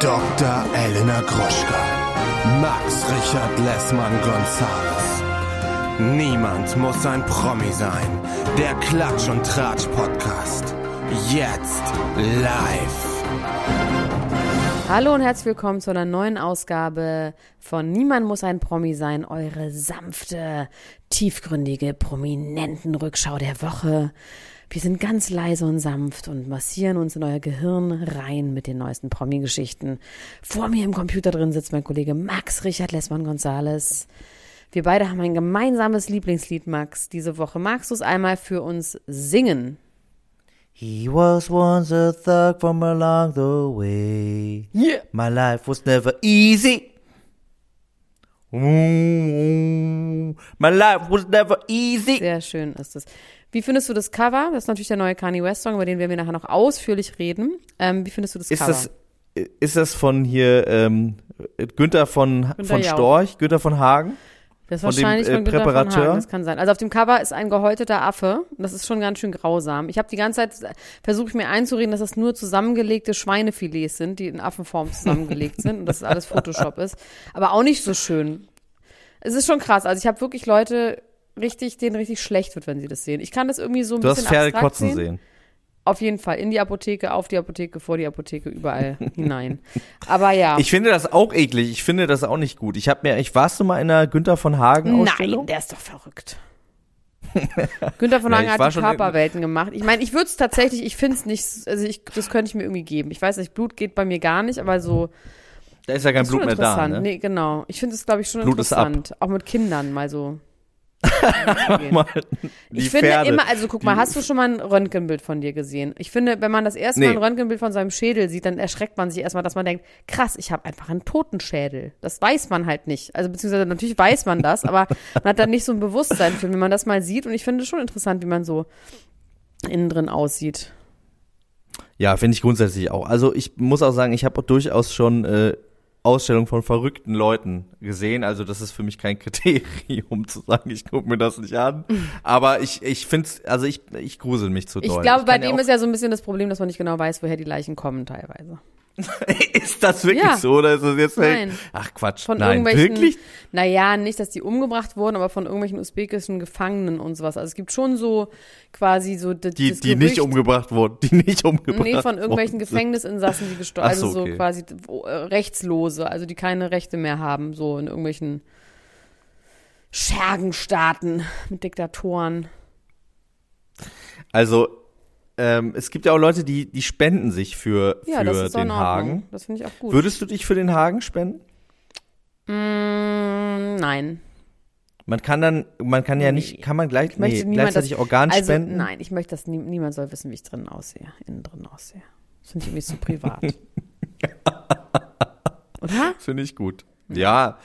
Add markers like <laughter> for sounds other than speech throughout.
Dr. Elena Gruschka. Max Richard Lessmann Gonzales. Niemand muss ein Promi sein. Der Klatsch und Tratsch Podcast. Jetzt live. Hallo und herzlich willkommen zu einer neuen Ausgabe von Niemand muss ein Promi sein, eure sanfte, tiefgründige, prominenten Rückschau der Woche. Wir sind ganz leise und sanft und massieren uns in euer Gehirn rein mit den neuesten Promi-Geschichten. Vor mir im Computer drin sitzt mein Kollege Max Richard Lessmann Gonzales. Wir beide haben ein gemeinsames Lieblingslied, Max, diese Woche. Magst du es einmal für uns singen? He was once a thug from along the way. Yeah. My life was never easy. Ooh, My life was never easy. Sehr schön ist es. Wie findest du das Cover? Das ist natürlich der neue Kanye West Song, über den werden wir nachher noch ausführlich reden. Ähm, wie findest du das Ist Cover? das, ist das von hier ähm, Günther von, Günther von. Storch, Günther von Hagen? Das ist von dem, wahrscheinlich äh, von Günther von Präparateur? Hagen, das kann sein. Also auf dem Cover ist ein gehäuteter Affe. Das ist schon ganz schön grausam. Ich habe die ganze Zeit versucht mir einzureden, dass das nur zusammengelegte Schweinefilets sind, die in Affenform zusammengelegt sind und dass es alles Photoshop ist. Aber auch nicht so schön. Es ist schon krass. Also ich habe wirklich Leute richtig, denen richtig schlecht wird, wenn sie das sehen. Ich kann das irgendwie so ein Du hast bisschen Pferde abstrakt kotzen sehen. sehen. Auf jeden Fall. In die Apotheke, auf die Apotheke, vor die Apotheke, überall <laughs> hinein. Aber ja. Ich finde das auch eklig. Ich finde das auch nicht gut. Ich habe mir, ich warst du mal in einer Günther von Hagen Ausstellung? Nein, der ist doch verrückt. <laughs> Günther von Ja, Hagen ich hat die Körperwelten gemacht. Ich meine, ich würde es tatsächlich, ich finde es nicht, also ich, das könnte ich mir irgendwie geben. Ich weiß nicht, Blut geht bei mir gar nicht, aber so Da ist ja kein ist Blut mehr da. interessant. Ne? Nee, genau. Ich finde es, glaube ich, schon Blut ist ab. interessant. Auch mit Kindern mal so. <laughs> Mal ich finde Pferde. immer, also guck mal, hast du schon mal ein Röntgenbild von dir gesehen? Ich finde, wenn man das erste Mal Nee. ein Röntgenbild von seinem Schädel sieht, dann erschreckt man sich erstmal, dass man denkt, krass, ich habe einfach einen Totenschädel. Das weiß man halt nicht. Also beziehungsweise natürlich weiß man das, aber man hat dann nicht so ein Bewusstsein für, wenn man das mal sieht. Und ich finde es schon interessant, wie man so innen drin aussieht. Ja, finde ich grundsätzlich auch. Also ich muss auch sagen, ich habe durchaus schon äh, Ausstellungen von verrückten Leuten gesehen. Also das ist für mich kein <laughs> Kriterium zu sagen, ich gucke mir das nicht an. Aber ich, ich finde also ich, ich grusel mich zu doll. Ich glaube, bei kann ja dem auch- ist ja so ein bisschen das Problem, dass man nicht genau weiß, woher die Leichen kommen teilweise. <laughs> ist das wirklich Ja. so oder ist das jetzt Nein. Ach Quatsch, Von nein, irgendwelchen, wirklich? naja, nicht, dass die umgebracht wurden, aber von irgendwelchen usbekischen Gefangenen und sowas. Also es gibt schon so quasi so Die, die nicht Gerücht- umgebracht wurden, die nicht umgebracht Nee, von irgendwelchen wurden. Gefängnisinsassen, die gestorben, Ach also so, so okay. quasi äh, Rechtslose, also die keine Rechte mehr haben, so in irgendwelchen Schergenstaaten mit Diktatoren. Also ähm, es gibt ja auch Leute, die die spenden sich für Ja, für den. Hagen. Das finde ich auch gut. Würdest du dich für den Hagen spenden? Mm, nein. Man kann dann, man kann ja nicht, kann man gleich, nee, gleichzeitig das- Organ Also spenden? nein, ich möchte, dass nie, niemand soll wissen, wie ich drinnen aussehe, innen drin aussehe. Das finde ich irgendwie zu privat. <laughs> Oder? Finde ich gut. Ja,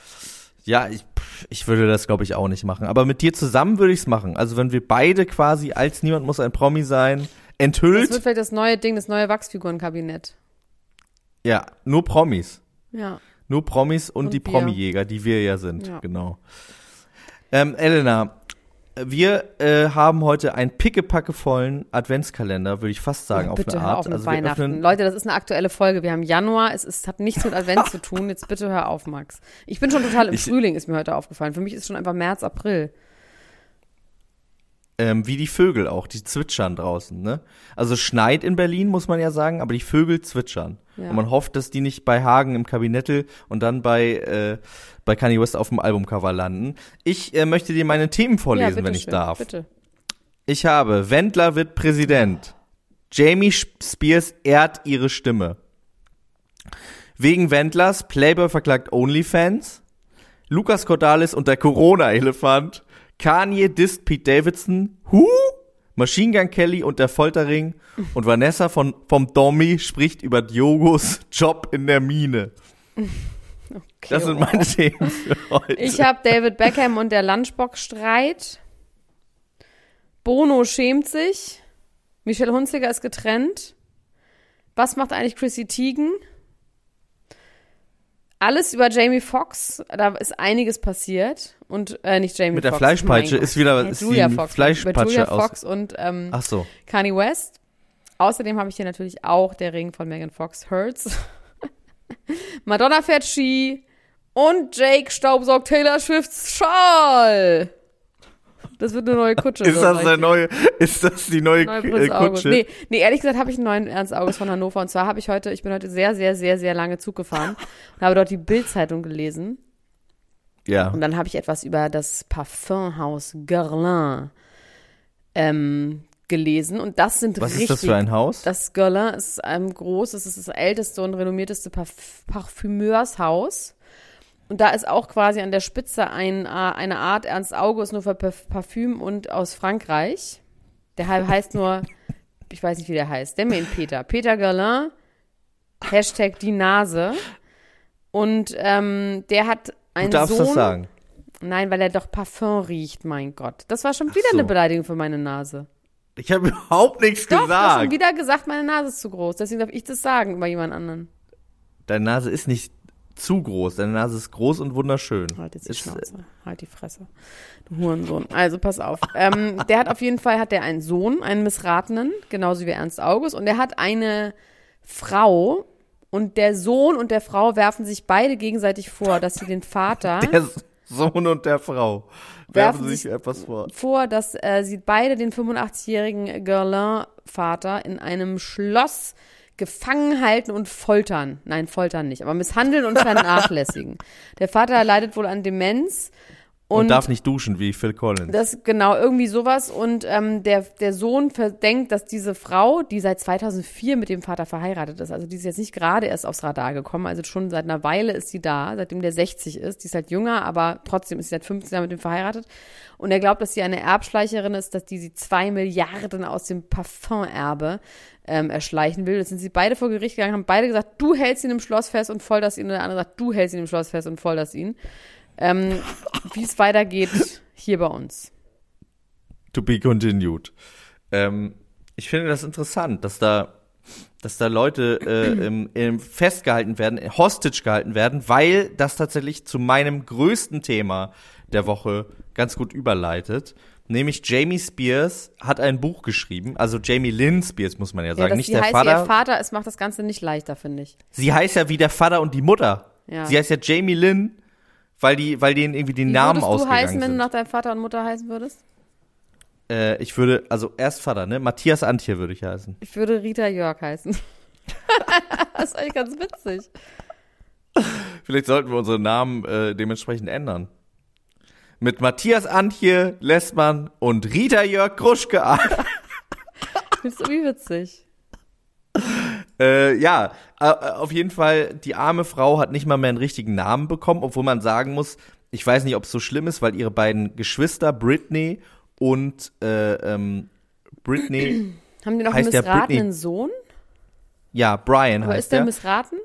ja, ich, ich würde das, glaube ich, auch nicht machen. Aber mit dir zusammen würde ich es machen. Also wenn wir beide quasi als niemand muss ein Promi sein, Das enthüllt, wird vielleicht das neue Ding, das neue Wachsfigurenkabinett. ja, nur Promis. Ja. Nur Promis und, Und die. Promi-Jäger, die wir ja sind, Ja. genau. Ähm, Elena, wir äh, haben heute einen pickepackevollen Adventskalender, würde ich fast sagen, Oh, auf bitte eine Art. auf also Weihnachten. Leute, das ist eine aktuelle Folge. Wir haben Januar. Es ist, hat nichts mit Advent zu tun. Jetzt bitte hör auf, Max. Ich bin schon total im Ich- Frühling, ist mir heute aufgefallen. Für mich ist schon einfach März, April. Ähm, wie die Vögel auch, die zwitschern draußen, ne? Also schneit in Berlin, muss man ja sagen, aber die Vögel zwitschern. Ja. Und man hofft, dass die nicht bei Hagen im Kabinettel und dann bei, äh, bei Kanye West auf dem Albumcover landen. Ich äh, möchte dir meine Themen vorlesen, ja, wenn ich schön. darf. Bitte. Ich habe Wendler wird Präsident. Jamie Spears ehrt ihre Stimme. Wegen Wendlers Playboy verklagt OnlyFans. Lukas Cordalis und der Corona-Elefant. Kanye disst Pete Davidson. Hu? Machine Gun Kelly und der Folterring. Und Vanessa von, vom Dommy spricht über Diogos <laughs> Job in der Mine. Okay, Das sind wow. meine Themen für heute. Ich habe David Beckham und der Lunchbox-Streit. Bono schämt sich. Michelle Hunziker ist getrennt. Was macht eigentlich Chrissy Teigen? Alles über Jamie Foxx, da ist einiges passiert. Und, äh, nicht Jamie Mit der Foxx, Fleischpeitsche mein ist wieder ist Julia die Fox, über Fleischpatsche Julia aus. Fox und ähm, Ach so. Kanye West. Außerdem habe ich hier natürlich auch der Ring von Megan Fox Hurts. <laughs> Madonna fährt Ski und Jake staubsaugt Taylor Swifts Schal. Das wird eine neue Kutsche. Ist so das der neue, ist das die neue, Neue Prinz äh, August. Kutsche? Nee, nee, ehrlich gesagt habe ich einen neuen Ernst August von Hannover. Und zwar habe ich heute, ich bin heute sehr, sehr, sehr, sehr lange Zug gefahren <laughs> und habe dort die Bild-Zeitung gelesen. Ja. Und dann habe ich etwas über das Parfumhaus Guerlain ähm, gelesen. Und das sind Was richtig. ist das für ein Haus? Das Guerlain ist ähm, groß, es ist das älteste und renommierteste Parf Parfümeurshaus. Und da ist auch quasi an der Spitze ein, äh, eine Art Ernst August nur für Parf- Parfüm und aus Frankreich. Der he- heißt nur, ich weiß nicht, wie der heißt. Der ihn Peter. Peter Guerlain, Hashtag die Nase. Und ähm, der hat Du einen darfst Sohn. das sagen. Nein, weil er doch Parfum riecht, mein Gott. Das war schon wieder so. eine Beleidigung für meine Nase. Ich habe <laughs> überhaupt nichts Doch, du hast schon gesagt. wieder gesagt, meine Nase ist zu groß. Deswegen darf ich das sagen über jemand anderen. Deine Nase ist nicht zu groß. Deine Nase ist groß und wunderschön. Halt jetzt die Ist, Schnauze. Halt die Fresse. Du Hurensohn. Also pass auf. ähm, der hat auf jeden Fall hat der einen Sohn, einen missratenen, genauso wie Ernst August. Und der hat eine Frau. Und der Sohn und der Frau werfen sich beide gegenseitig vor, dass sie den Vater <laughs> der Sohn und der Frau Werfen werfen sich etwas vor. vor, dass äh, sie beide den 85-jährigen Guerlain-Vater in einem Schloss gefangen halten und foltern. Nein, foltern nicht, aber misshandeln und vernachlässigen. Der Vater leidet wohl an Demenz Und, und, darf nicht duschen wie Phil Collins. das genau irgendwie sowas und ähm, der der Sohn verdenkt, dass diese Frau, die seit 2004 mit dem Vater verheiratet ist, also die ist jetzt nicht gerade erst aufs Radar gekommen, also schon seit einer Weile ist sie da, seitdem der 60 ist, die ist halt jünger, aber trotzdem ist sie seit 15 Jahren mit dem verheiratet und er glaubt, dass sie eine Erbschleicherin ist, dass die sie zwei Milliarden aus dem Parfumerbe ähm, erschleichen will. Jetzt sind sie beide vor Gericht gegangen, haben beide gesagt, du hältst ihn im Schloss fest und folterst ihn und der andere sagt, du hältst ihn im Schloss fest und folterst ihn. Ähm, wie es weitergeht hier bei uns. To be continued. Ähm, ich finde das interessant, dass da, dass da Leute äh, im, im festgehalten werden, hostage gehalten werden, weil das tatsächlich zu meinem größten Thema der Woche ganz gut überleitet. Nämlich Jamie Spears hat ein Buch geschrieben, also Jamie Lynn Spears muss man ja Ja, sagen, dass nicht der heißt Vater. ihr Vater, es macht das Ganze nicht leichter, finde ich. Sie heißt ja wie der Vater und die Mutter. Ja. Sie heißt ja Jamie Lynn, weil die, weil denen irgendwie die Wie Namen würdest du ausgegangen heißen, wenn du sind. nach deinem Vater und Mutter heißen würdest? Äh, ich würde, also erst Vater, ne? Matthias Antje würde ich heißen. Ich würde Rita Jörg heißen. <laughs> das ist eigentlich ganz witzig. Vielleicht sollten wir unsere Namen äh, dementsprechend ändern. Mit Matthias Antje Lessmann und Rita Jörg Gruschke. <laughs> Das ist irgendwie witzig. Äh, ja, äh, auf jeden Fall, die arme Frau hat nicht mal mehr einen richtigen Namen bekommen, obwohl man sagen muss, ich weiß nicht, ob es so schlimm ist, weil ihre beiden Geschwister, Britney und äh, ähm, Britney, <clears throat> Haben die noch einen missratenen Sohn? ja, Brian Aber heißt ist der der. missraten?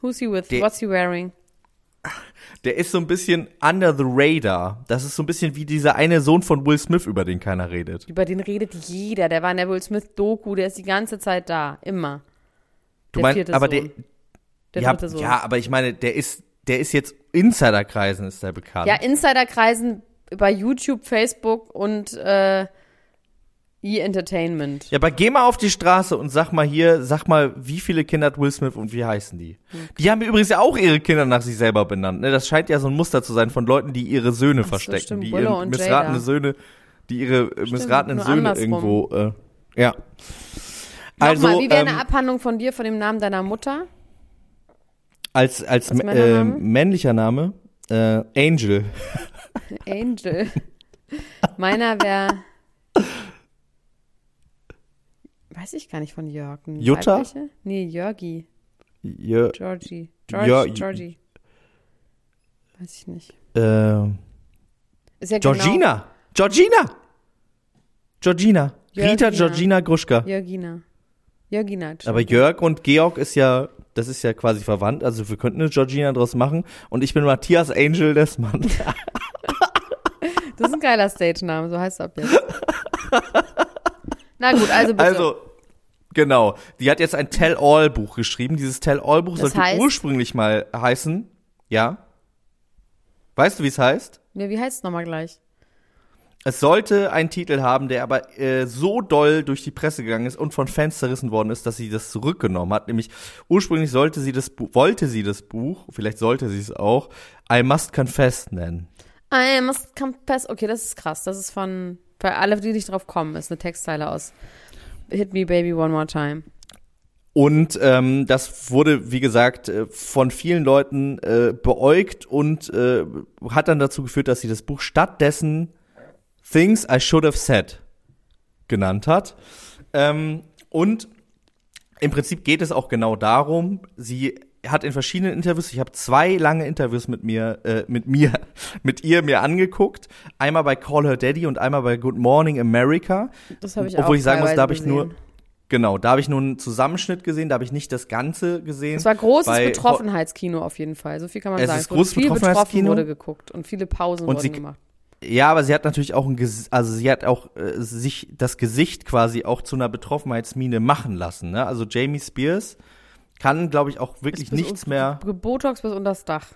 Who's he with? Der- What's he wearing? Der ist so ein bisschen under the radar. Das ist so ein bisschen wie dieser eine Sohn von Will Smith, über den keiner redet. Über den redet jeder. Der war in der Will Smith-Doku, der ist die ganze Zeit da. Immer. Du meinst, aber Sohn. der, Der ja, Sohn. ja, aber ich meine, der ist, der ist jetzt Insiderkreisen ist der bekannt. Ja, Insiderkreisen bei YouTube, Facebook und äh, E-Entertainment. Ja, aber geh mal auf die Straße und sag mal hier, sag mal, wie viele Kinder hat Will Smith und wie heißen die? Die haben übrigens ja auch ihre Kinder nach sich selber benannt. Ne? Das scheint ja so ein Muster zu sein von Leuten, die ihre Söhne so, verstecken, stimmt. die ihre missratene. Söhne, die ihre äh, missratenen Söhne andersrum. irgendwo. Äh, ja. Also Nochmal, wie wäre eine ähm, Abhandlung von dir, von dem Namen deiner Mutter? als als äh, männlicher Name äh, Angel. <laughs> Angel. Meiner wäre. Weiß ich gar nicht von Jörg. Jutta? weibliche? Nee, Jörgi. Jö, Georgie. George, J- Georgie. Weiß ich nicht. äh, Ist ja genau Georgina. Georgina. Georgina. Rita Georgina. Georgina Gruschka. Jörgina. Jörgina. Aber. Jörg und Georg ist ja, das ist ja quasi verwandt. Also wir könnten eine Georgina draus machen. Und ich bin Matthias Angel Dessmann. <laughs> Das ist ein geiler Stage-Name, so heißt es ab jetzt. Na gut, also bitte. Also, genau. Die hat jetzt ein Tell-All-Buch geschrieben. Dieses Tell-All-Buch sollte heißt? ursprünglich mal heißen. Ja. Weißt du, wie es heißt? nee, wie heißt es nochmal gleich? Es sollte einen Titel haben, der aber äh, so doll durch die Presse gegangen ist und von Fans zerrissen worden ist, dass sie das zurückgenommen hat. Nämlich ursprünglich sollte sie das wollte sie das Buch, vielleicht sollte sie es auch, I Must Confess nennen. I must confess. Okay, das ist krass. Das ist von, bei alle, die nicht drauf kommen, ist eine Textzeile aus Hit Me Baby One More Time. Und ähm, das wurde, wie gesagt, äh, von vielen Leuten äh, beäugt und äh, hat dann dazu geführt, dass sie das Buch stattdessen Things I Should Have Said genannt hat. Ähm, und im Prinzip geht es auch genau darum, sie hat in verschiedenen Interviews, ich habe zwei lange Interviews mit mir, äh, mit mir, <laughs> mit ihr mir angeguckt. Einmal bei Call Her Daddy und einmal bei Good Morning America. Das habe ich Obwohl auch ich sagen muss, da habe ich nur, genau, da habe ich nur einen Zusammenschnitt gesehen, da habe ich nicht das Ganze gesehen. Es war großes Bei- Betroffenheitskino auf jeden Fall. So viel kann man Es sagen. ist wurde großes viel betroffen Betroffenheitskino. wurde geguckt und viele Pausen Und wurden gemacht. Ja, aber sie hat natürlich auch ein Ges also sie hat auch äh, sich das Gesicht quasi auch zu einer Betroffenheitsmine machen lassen. Ne? Also Jamie Spears kann, glaube ich, auch wirklich nichts mehr, Botox bis unter das Dach.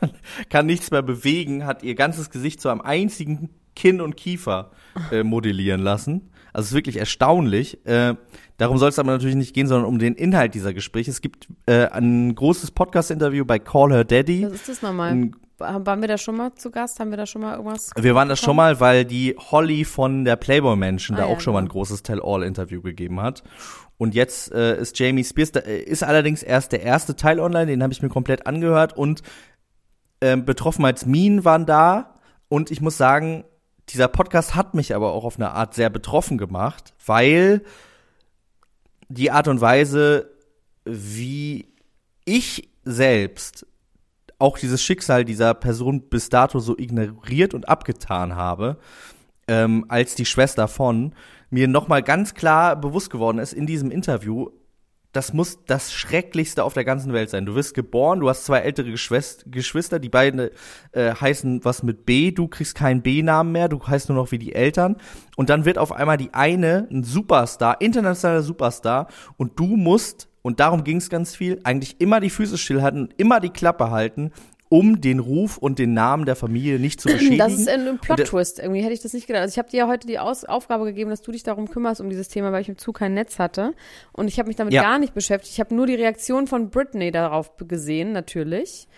<laughs> kann nichts mehr bewegen, hat ihr ganzes Gesicht zu einem einzigen Kinn und Kiefer äh, modellieren lassen. Also es ist wirklich erstaunlich. Äh, darum soll es aber natürlich nicht gehen, sondern um den Inhalt dieser Gespräche. Es gibt äh, ein großes Podcast-Interview bei Call Her Daddy. Was ist das nochmal? Ein- Waren wir da schon mal zu Gast? Haben wir da schon mal irgendwas? Wir waren das schon mal, weil die Holly von der Playboy Mansion da Ah, ja, auch schon mal ein genau. großes Tell-All-Interview gegeben hat. Und jetzt äh, ist Jamie Spears, da, äh, ist allerdings erst der erste Teil online, den habe ich mir komplett angehört und ähm, Betroffenheitsminen waren da. Und ich muss sagen, dieser Podcast hat mich aber auch auf eine Art sehr betroffen gemacht, weil die Art und Weise, wie ich selbst auch dieses Schicksal dieser Person bis dato so ignoriert und abgetan habe, ähm, als die Schwester von, mir nochmal ganz klar bewusst geworden ist in diesem Interview, das muss das Schrecklichste auf der ganzen Welt sein. Du wirst geboren, du hast zwei ältere Geschwist Geschwister, die beiden äh, heißen was mit B, du kriegst keinen B-Namen mehr, du heißt nur noch wie die Eltern. Und dann wird auf einmal die eine ein Superstar, internationaler Superstar, und du musst, und darum ging es ganz viel, eigentlich immer die Füße stillhalten und immer die Klappe halten, um den Ruf und den Namen der Familie nicht zu beschädigen. Das ist ein Plot-Twist. Irgendwie hätte ich das nicht gedacht. Also ich habe dir ja heute die Aus Aufgabe gegeben, dass du dich darum kümmerst, um dieses Thema, weil ich im Zug kein Netz hatte. Und ich habe mich damit Ja. gar nicht beschäftigt. Ich habe nur die Reaktion von Britney darauf gesehen, natürlich.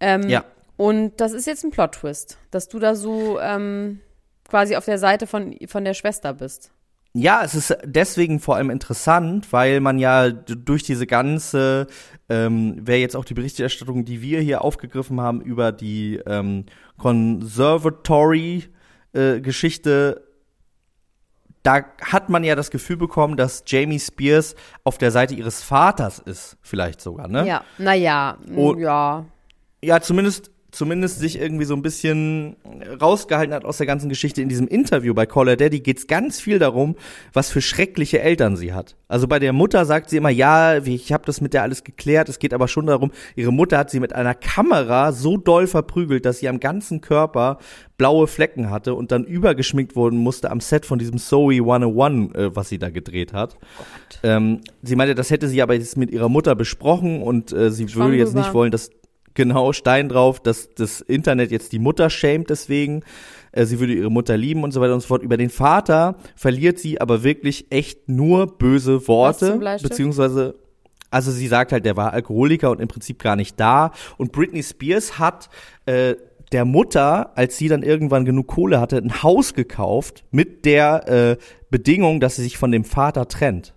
Ähm, Ja. Und das ist jetzt ein Plot-Twist, dass du da so ähm, quasi auf der Seite von, von der Schwester bist. Ja, es ist deswegen vor allem interessant, weil man ja durch diese ganze, ähm, wer jetzt auch die Berichterstattung, die wir hier aufgegriffen haben über die ähm, Conservatory-Geschichte, da hat man ja das Gefühl bekommen, dass Jamie Spears auf der Seite ihres Vaters ist, vielleicht sogar, ne? Ja, naja, ja. ja, zumindest, zumindest sich irgendwie so ein bisschen rausgehalten hat aus der ganzen Geschichte. In diesem Interview bei Call Her Daddy geht's ganz viel darum, was für schreckliche Eltern sie hat. Also bei der Mutter sagt sie immer, ja, ich habe das mit der alles geklärt. Es geht aber schon darum, ihre Mutter hat sie mit einer Kamera so doll verprügelt, dass sie am ganzen Körper blaue Flecken hatte und dann übergeschminkt worden musste am Set von diesem Zoe 101, äh, was sie da gedreht hat. Ähm, sie meinte, das hätte sie aber jetzt mit ihrer Mutter besprochen und äh, sie Schwamm würde jetzt drüber. nicht wollen, dass genau Stein drauf, dass das Internet jetzt die Mutter schämt deswegen. Äh, sie würde ihre Mutter lieben und so weiter und so fort. Über den Vater verliert sie aber wirklich echt nur böse Worte, beziehungsweise also sie sagt halt, der war Alkoholiker und im Prinzip gar nicht da. Und Britney Spears hat äh, der Mutter, als sie dann irgendwann genug Kohle hatte, ein Haus gekauft mit der äh, Bedingung, dass sie sich von dem Vater trennt.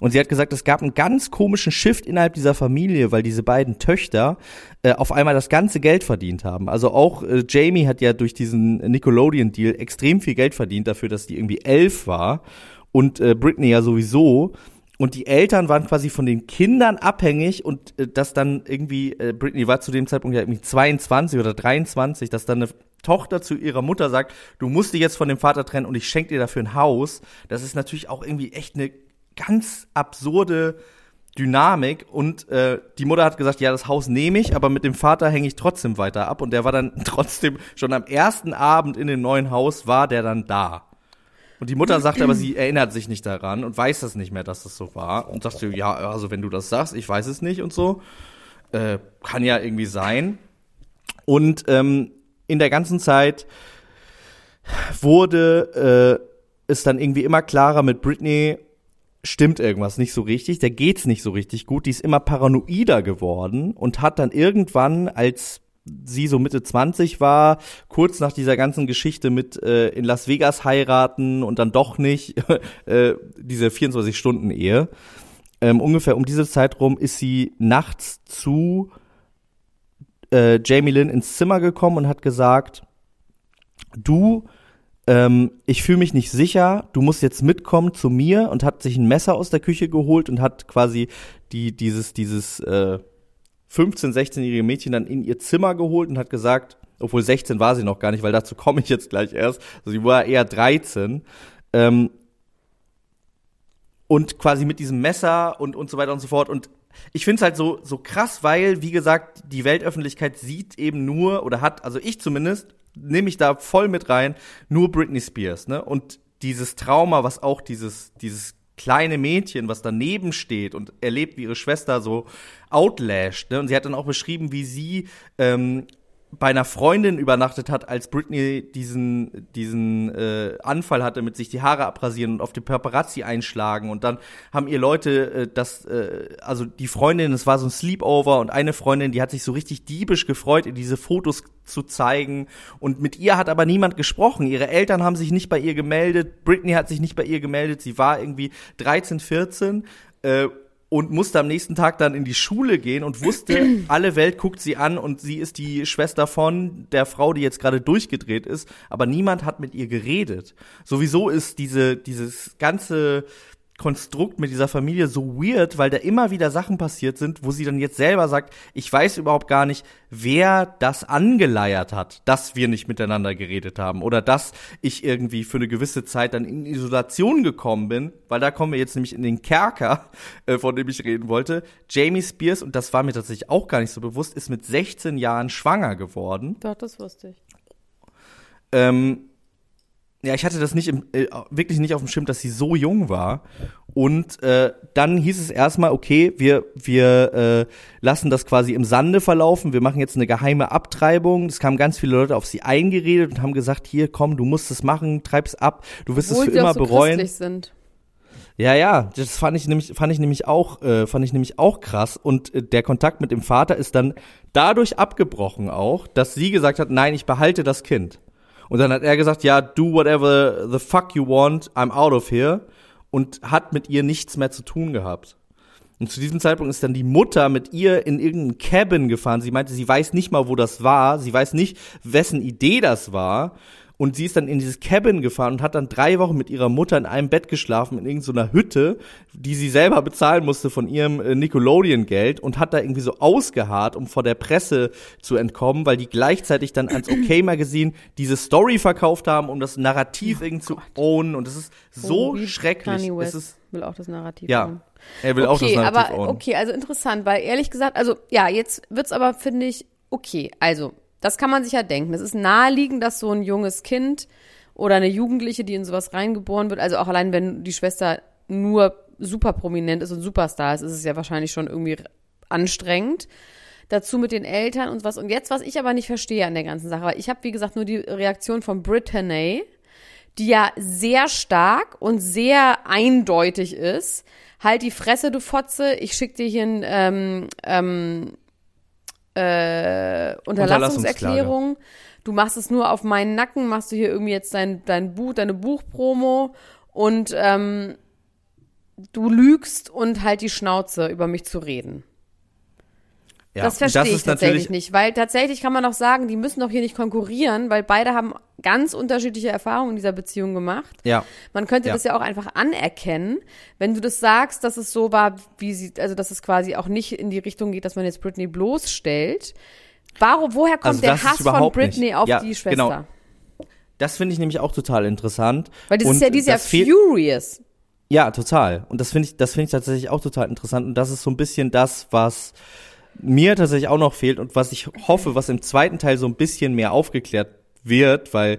Und sie hat gesagt, es gab einen ganz komischen Shift innerhalb dieser Familie, weil diese beiden Töchter äh, auf einmal das ganze Geld verdient haben. Also auch äh, Jamie hat ja durch diesen Nickelodeon-Deal extrem viel Geld verdient dafür, dass die irgendwie elf war und äh, Britney ja sowieso. Und die Eltern waren quasi von den Kindern abhängig und äh, dass dann irgendwie, äh, Britney war zu dem Zeitpunkt ja irgendwie 22 oder 23, dass dann eine Tochter zu ihrer Mutter sagt, du musst dich jetzt von dem Vater trennen und ich schenke dir dafür ein Haus. Das ist natürlich auch irgendwie echt eine ganz absurde Dynamik und äh, die Mutter hat gesagt, ja, das Haus nehme ich, aber mit dem Vater hänge ich trotzdem weiter ab und der war dann <laughs> trotzdem schon am ersten Abend in dem neuen Haus war der dann da. Und die Mutter sagte aber, sie erinnert sich nicht daran und weiß das nicht mehr, dass das so war und sagte, ja, also wenn du das sagst, ich weiß es nicht und so, äh, kann ja irgendwie sein. Und ähm, in der ganzen Zeit wurde äh, es dann irgendwie immer klarer mit Britney stimmt irgendwas nicht so richtig, der geht's nicht so richtig gut, die ist immer paranoider geworden und hat dann irgendwann als sie so Mitte 20 war, kurz nach dieser ganzen Geschichte mit äh, in Las Vegas heiraten und dann doch nicht, <laughs> äh, diese 24-Stunden-Ehe, ähm, ungefähr um diese Zeit rum ist sie nachts zu äh, Jamie Lynn ins Zimmer gekommen und hat gesagt, du, ähm, ich fühle mich nicht sicher, du musst jetzt mitkommen zu mir und hat sich ein Messer aus der Küche geholt und hat quasi die, dieses, dieses äh, 15-, 16-jährige Mädchen dann in ihr Zimmer geholt und hat gesagt, obwohl 16 war sie noch gar nicht, weil dazu komme ich jetzt gleich erst, also sie war eher 13, ähm, und quasi mit diesem Messer und, und so weiter und so fort. Und ich finde es halt so, so krass, weil, wie gesagt, die Weltöffentlichkeit sieht eben nur, oder hat, also ich zumindest, nehme ich da voll mit rein, nur Britney Spears, ne? Und dieses Trauma, was auch dieses, dieses kleine Mädchen, was daneben steht und erlebt, wie ihre Schwester so outlasht. Ne? Und sie hat dann auch beschrieben, wie sie ähm, bei einer Freundin übernachtet hat, als Britney diesen diesen äh, Anfall hatte, mit sich die Haare abrasieren und auf die Paparazzi einschlagen und dann haben ihr Leute äh, das äh, also die Freundin, es war so ein Sleepover und eine Freundin, die hat sich so richtig diebisch gefreut, ihr diese Fotos zu zeigen und mit ihr hat aber niemand gesprochen. Ihre Eltern haben sich nicht bei ihr gemeldet, Britney hat sich nicht bei ihr gemeldet, sie war irgendwie 13, 14 äh, und musste am nächsten Tag dann in die Schule gehen und wusste, <clears throat> alle Welt guckt sie an und sie ist die Schwester von der Frau, die jetzt gerade durchgedreht ist, aber niemand hat mit ihr geredet. Sowieso ist diese, dieses ganze Konstrukt mit dieser Familie so weird, weil da immer wieder Sachen passiert sind, wo sie dann jetzt selber sagt, ich weiß überhaupt gar nicht, wer das angeleiert hat, dass wir nicht miteinander geredet haben oder dass ich irgendwie für eine gewisse Zeit dann in Isolation gekommen bin, weil da kommen wir jetzt nämlich in den Kerker, <laughs> äh, von dem ich reden wollte. Jamie Spears, und das war mir tatsächlich auch gar nicht so bewusst, ist mit 16 Jahren schwanger geworden. Doch, das wusste ich. Ähm, ja, ich hatte das nicht im, äh, wirklich nicht auf dem Schirm, dass sie so jung war. Und äh, dann hieß es erstmal, okay, wir, wir äh, lassen das quasi im Sande verlaufen, wir machen jetzt eine geheime Abtreibung. Es kamen ganz viele Leute auf sie eingeredet und haben gesagt, hier, komm, du musst es machen, treib's ab, du wirst Obwohl es für immer so bereuen. sind. Ja, ja, das fand ich nämlich, fand ich nämlich auch, äh, fand ich nämlich auch krass. Und äh, der Kontakt mit dem Vater ist dann dadurch abgebrochen auch, dass sie gesagt hat, nein, ich behalte das Kind. Und dann hat er gesagt, ja, do whatever the fuck you want, I'm out of here. Und hat mit ihr nichts mehr zu tun gehabt. Und zu diesem Zeitpunkt ist dann die Mutter mit ihr in irgendein Cabin gefahren. Sie meinte, sie weiß nicht mal, wo das war. Sie weiß nicht, wessen Idee das war. Und sie ist dann in dieses Cabin gefahren und hat dann drei Wochen mit ihrer Mutter in einem Bett geschlafen, in irgendeiner Hütte, die sie selber bezahlen musste von ihrem äh, Nickelodeon-Geld und hat da irgendwie so ausgeharrt, um vor der Presse zu entkommen, weil die gleichzeitig dann ans <clears throat> OK-Magazin diese Story verkauft haben, um das Narrativ irgendwie zu ownen. Und es ist so Oh, schrecklich. Es ist, will auch das Narrativ ja, haben. er will auch das okay, Narrativ aber ownen. okay, also interessant, weil ehrlich gesagt, also ja, jetzt wird's aber finde ich okay. Also das kann man sich ja denken. Es ist naheliegend, dass so ein junges Kind oder eine Jugendliche, die in sowas reingeboren wird, also auch allein wenn die Schwester nur super prominent ist und Superstar ist, ist es ja wahrscheinlich schon irgendwie anstrengend. Dazu mit den Eltern und was. Und jetzt, was ich aber nicht verstehe an der ganzen Sache, weil ich habe, wie gesagt, nur die Reaktion von Brittany, die ja sehr stark und sehr eindeutig ist. Halt die Fresse, du Fotze, ich schick dir hier ein ähm, ähm, äh, Unterlassungserklärung. Du machst es nur auf meinen Nacken, machst du hier irgendwie jetzt dein, dein Buch, deine Buchpromo und ähm, du lügst und halt die Schnauze über mich zu reden. Ja, das verstehe ich ist tatsächlich nicht, weil tatsächlich kann man auch sagen, die müssen doch hier nicht konkurrieren, weil beide haben ganz unterschiedliche Erfahrungen in dieser Beziehung gemacht. Ja. Man könnte Ja. das ja auch einfach anerkennen, wenn du das sagst, dass es so war, wie sie, also dass es quasi auch nicht in die Richtung geht, dass man jetzt Britney bloßstellt. Warum, woher kommt Also der das Hass von Britney nicht. auf Ja, die Schwester? genau. Das finde ich nämlich auch total interessant. Weil das Und ist ja, die ist ja das fehlt- furious. Ja, total. Und das finde ich, das finde ich tatsächlich auch total interessant. Und das ist so ein bisschen das, was mir tatsächlich auch noch fehlt und was ich hoffe, was im zweiten Teil so ein bisschen mehr aufgeklärt wird, weil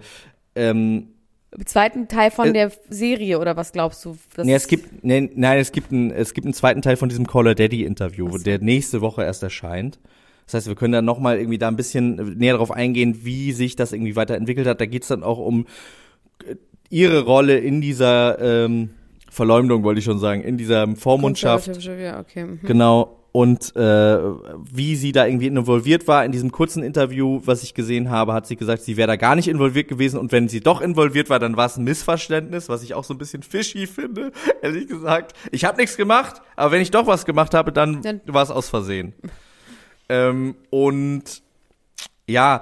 ähm, Im zweiten Teil von Äh, der Serie oder was glaubst du? Nee, es gibt nee, nein, es gibt einen es gibt einen zweiten Teil von diesem Caller Daddy Interview, so. der nächste Woche erst erscheint. Das heißt, wir können dann nochmal irgendwie da ein bisschen näher darauf eingehen, wie sich das irgendwie weiterentwickelt hat. Da geht's dann auch um äh, ihre Rolle in dieser ähm, Verleumdung, wollte ich schon sagen, in dieser Vormundschaft. Ja, okay. mhm. Genau. Und äh, wie sie da irgendwie involviert war, in diesem kurzen Interview, was ich gesehen habe, hat sie gesagt, sie wäre da gar nicht involviert gewesen. Und wenn sie doch involviert war, dann war es ein Missverständnis, was ich auch so ein bisschen fishy finde, <laughs> ehrlich gesagt. Ich habe nichts gemacht, aber wenn ich doch was gemacht habe, dann, Dann- war es aus Versehen. ähm, und ja.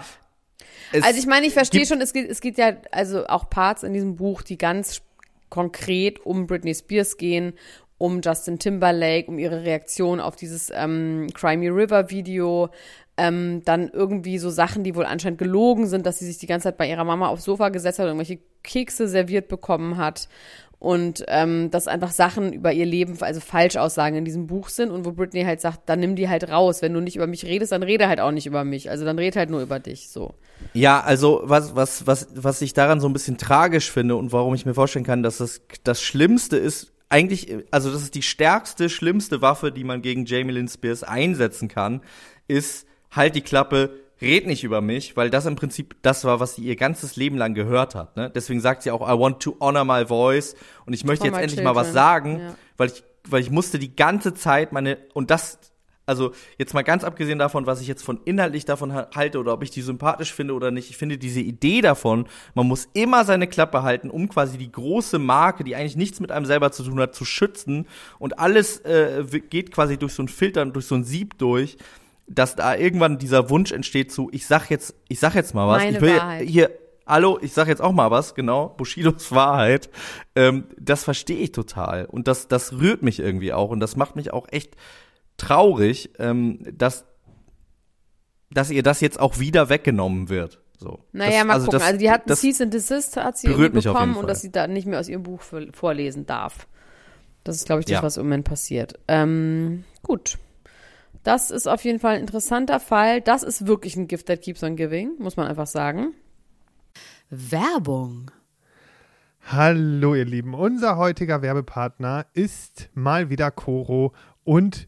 Also ich meine, ich verstehe schon, es geht, es geht ja also auch Parts in diesem Buch, die ganz konkret um Britney Spears gehen, um Justin Timberlake, um ihre Reaktion auf dieses ähm, Crimey River Video, ähm, dann irgendwie so Sachen, die wohl anscheinend gelogen sind, dass sie sich die ganze Zeit bei ihrer Mama aufs Sofa gesetzt hat und irgendwelche Kekse serviert bekommen hat und ähm, dass einfach Sachen über ihr Leben, also Falschaussagen in diesem Buch sind und wo Britney halt sagt, dann nimm die halt raus. Wenn du nicht über mich redest, dann rede halt auch nicht über mich. Also dann red halt nur über dich. So. Ja, also was, was, was, was ich daran so ein bisschen tragisch finde und warum ich mir vorstellen kann, dass das das Schlimmste ist, eigentlich, also das ist die stärkste, schlimmste Waffe, die man gegen Jamie Lynn Spears einsetzen kann, ist halt die Klappe, red nicht über mich, weil das im Prinzip das war, was sie ihr ganzes Leben lang gehört hat. Ne? Deswegen sagt sie auch, I want to honor my voice und ich möchte jetzt endlich mal was children. sagen, Ja. weil ich, weil ich musste die ganze Zeit meine, und das, also jetzt mal ganz abgesehen davon, was ich jetzt von inhaltlich davon ha- halte oder ob ich die sympathisch finde oder nicht, ich finde diese Idee davon, man muss immer seine Klappe halten, um quasi die große Marke, die eigentlich nichts mit einem selber zu tun hat, zu schützen und alles äh, geht quasi durch so ein Filter und durch so ein Sieb durch, dass da irgendwann dieser Wunsch entsteht zu, ich sag jetzt, ich sag jetzt mal was, Meine ich will Wahrheit. hier Hallo, ich sag jetzt auch mal was, genau, Bushidos <laughs> Wahrheit. Ähm, das verstehe ich total. Und das, das rührt mich irgendwie auch. Und das macht mich auch echt traurig, ähm, dass, dass ihr das jetzt auch wieder weggenommen wird. So. Naja, das, mal gucken. Das, also die hat ein Cease and Desist hat sie berührt irgendwie mich auf jeden bekommen und dass sie da nicht mehr aus ihrem Buch vor- vorlesen darf. Das ist, glaube ich, das, Ja. was im Moment passiert. Ähm, gut. Das ist auf jeden Fall ein interessanter Fall. Das ist wirklich ein Gift that keeps on giving, muss man einfach sagen. Werbung. Hallo ihr Lieben, unser heutiger Werbepartner ist mal wieder Coro und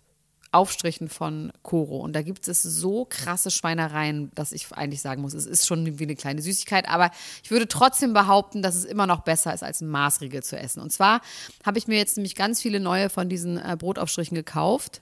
Aufstrichen von Koro. Und da gibt es so krasse Schweinereien, dass ich eigentlich sagen muss, es ist schon wie eine kleine Süßigkeit. Aber ich würde trotzdem behaupten, dass es immer noch besser ist, als ein Maßriegel zu essen. Und zwar habe ich mir jetzt nämlich ganz viele neue von diesen äh, Brotaufstrichen gekauft.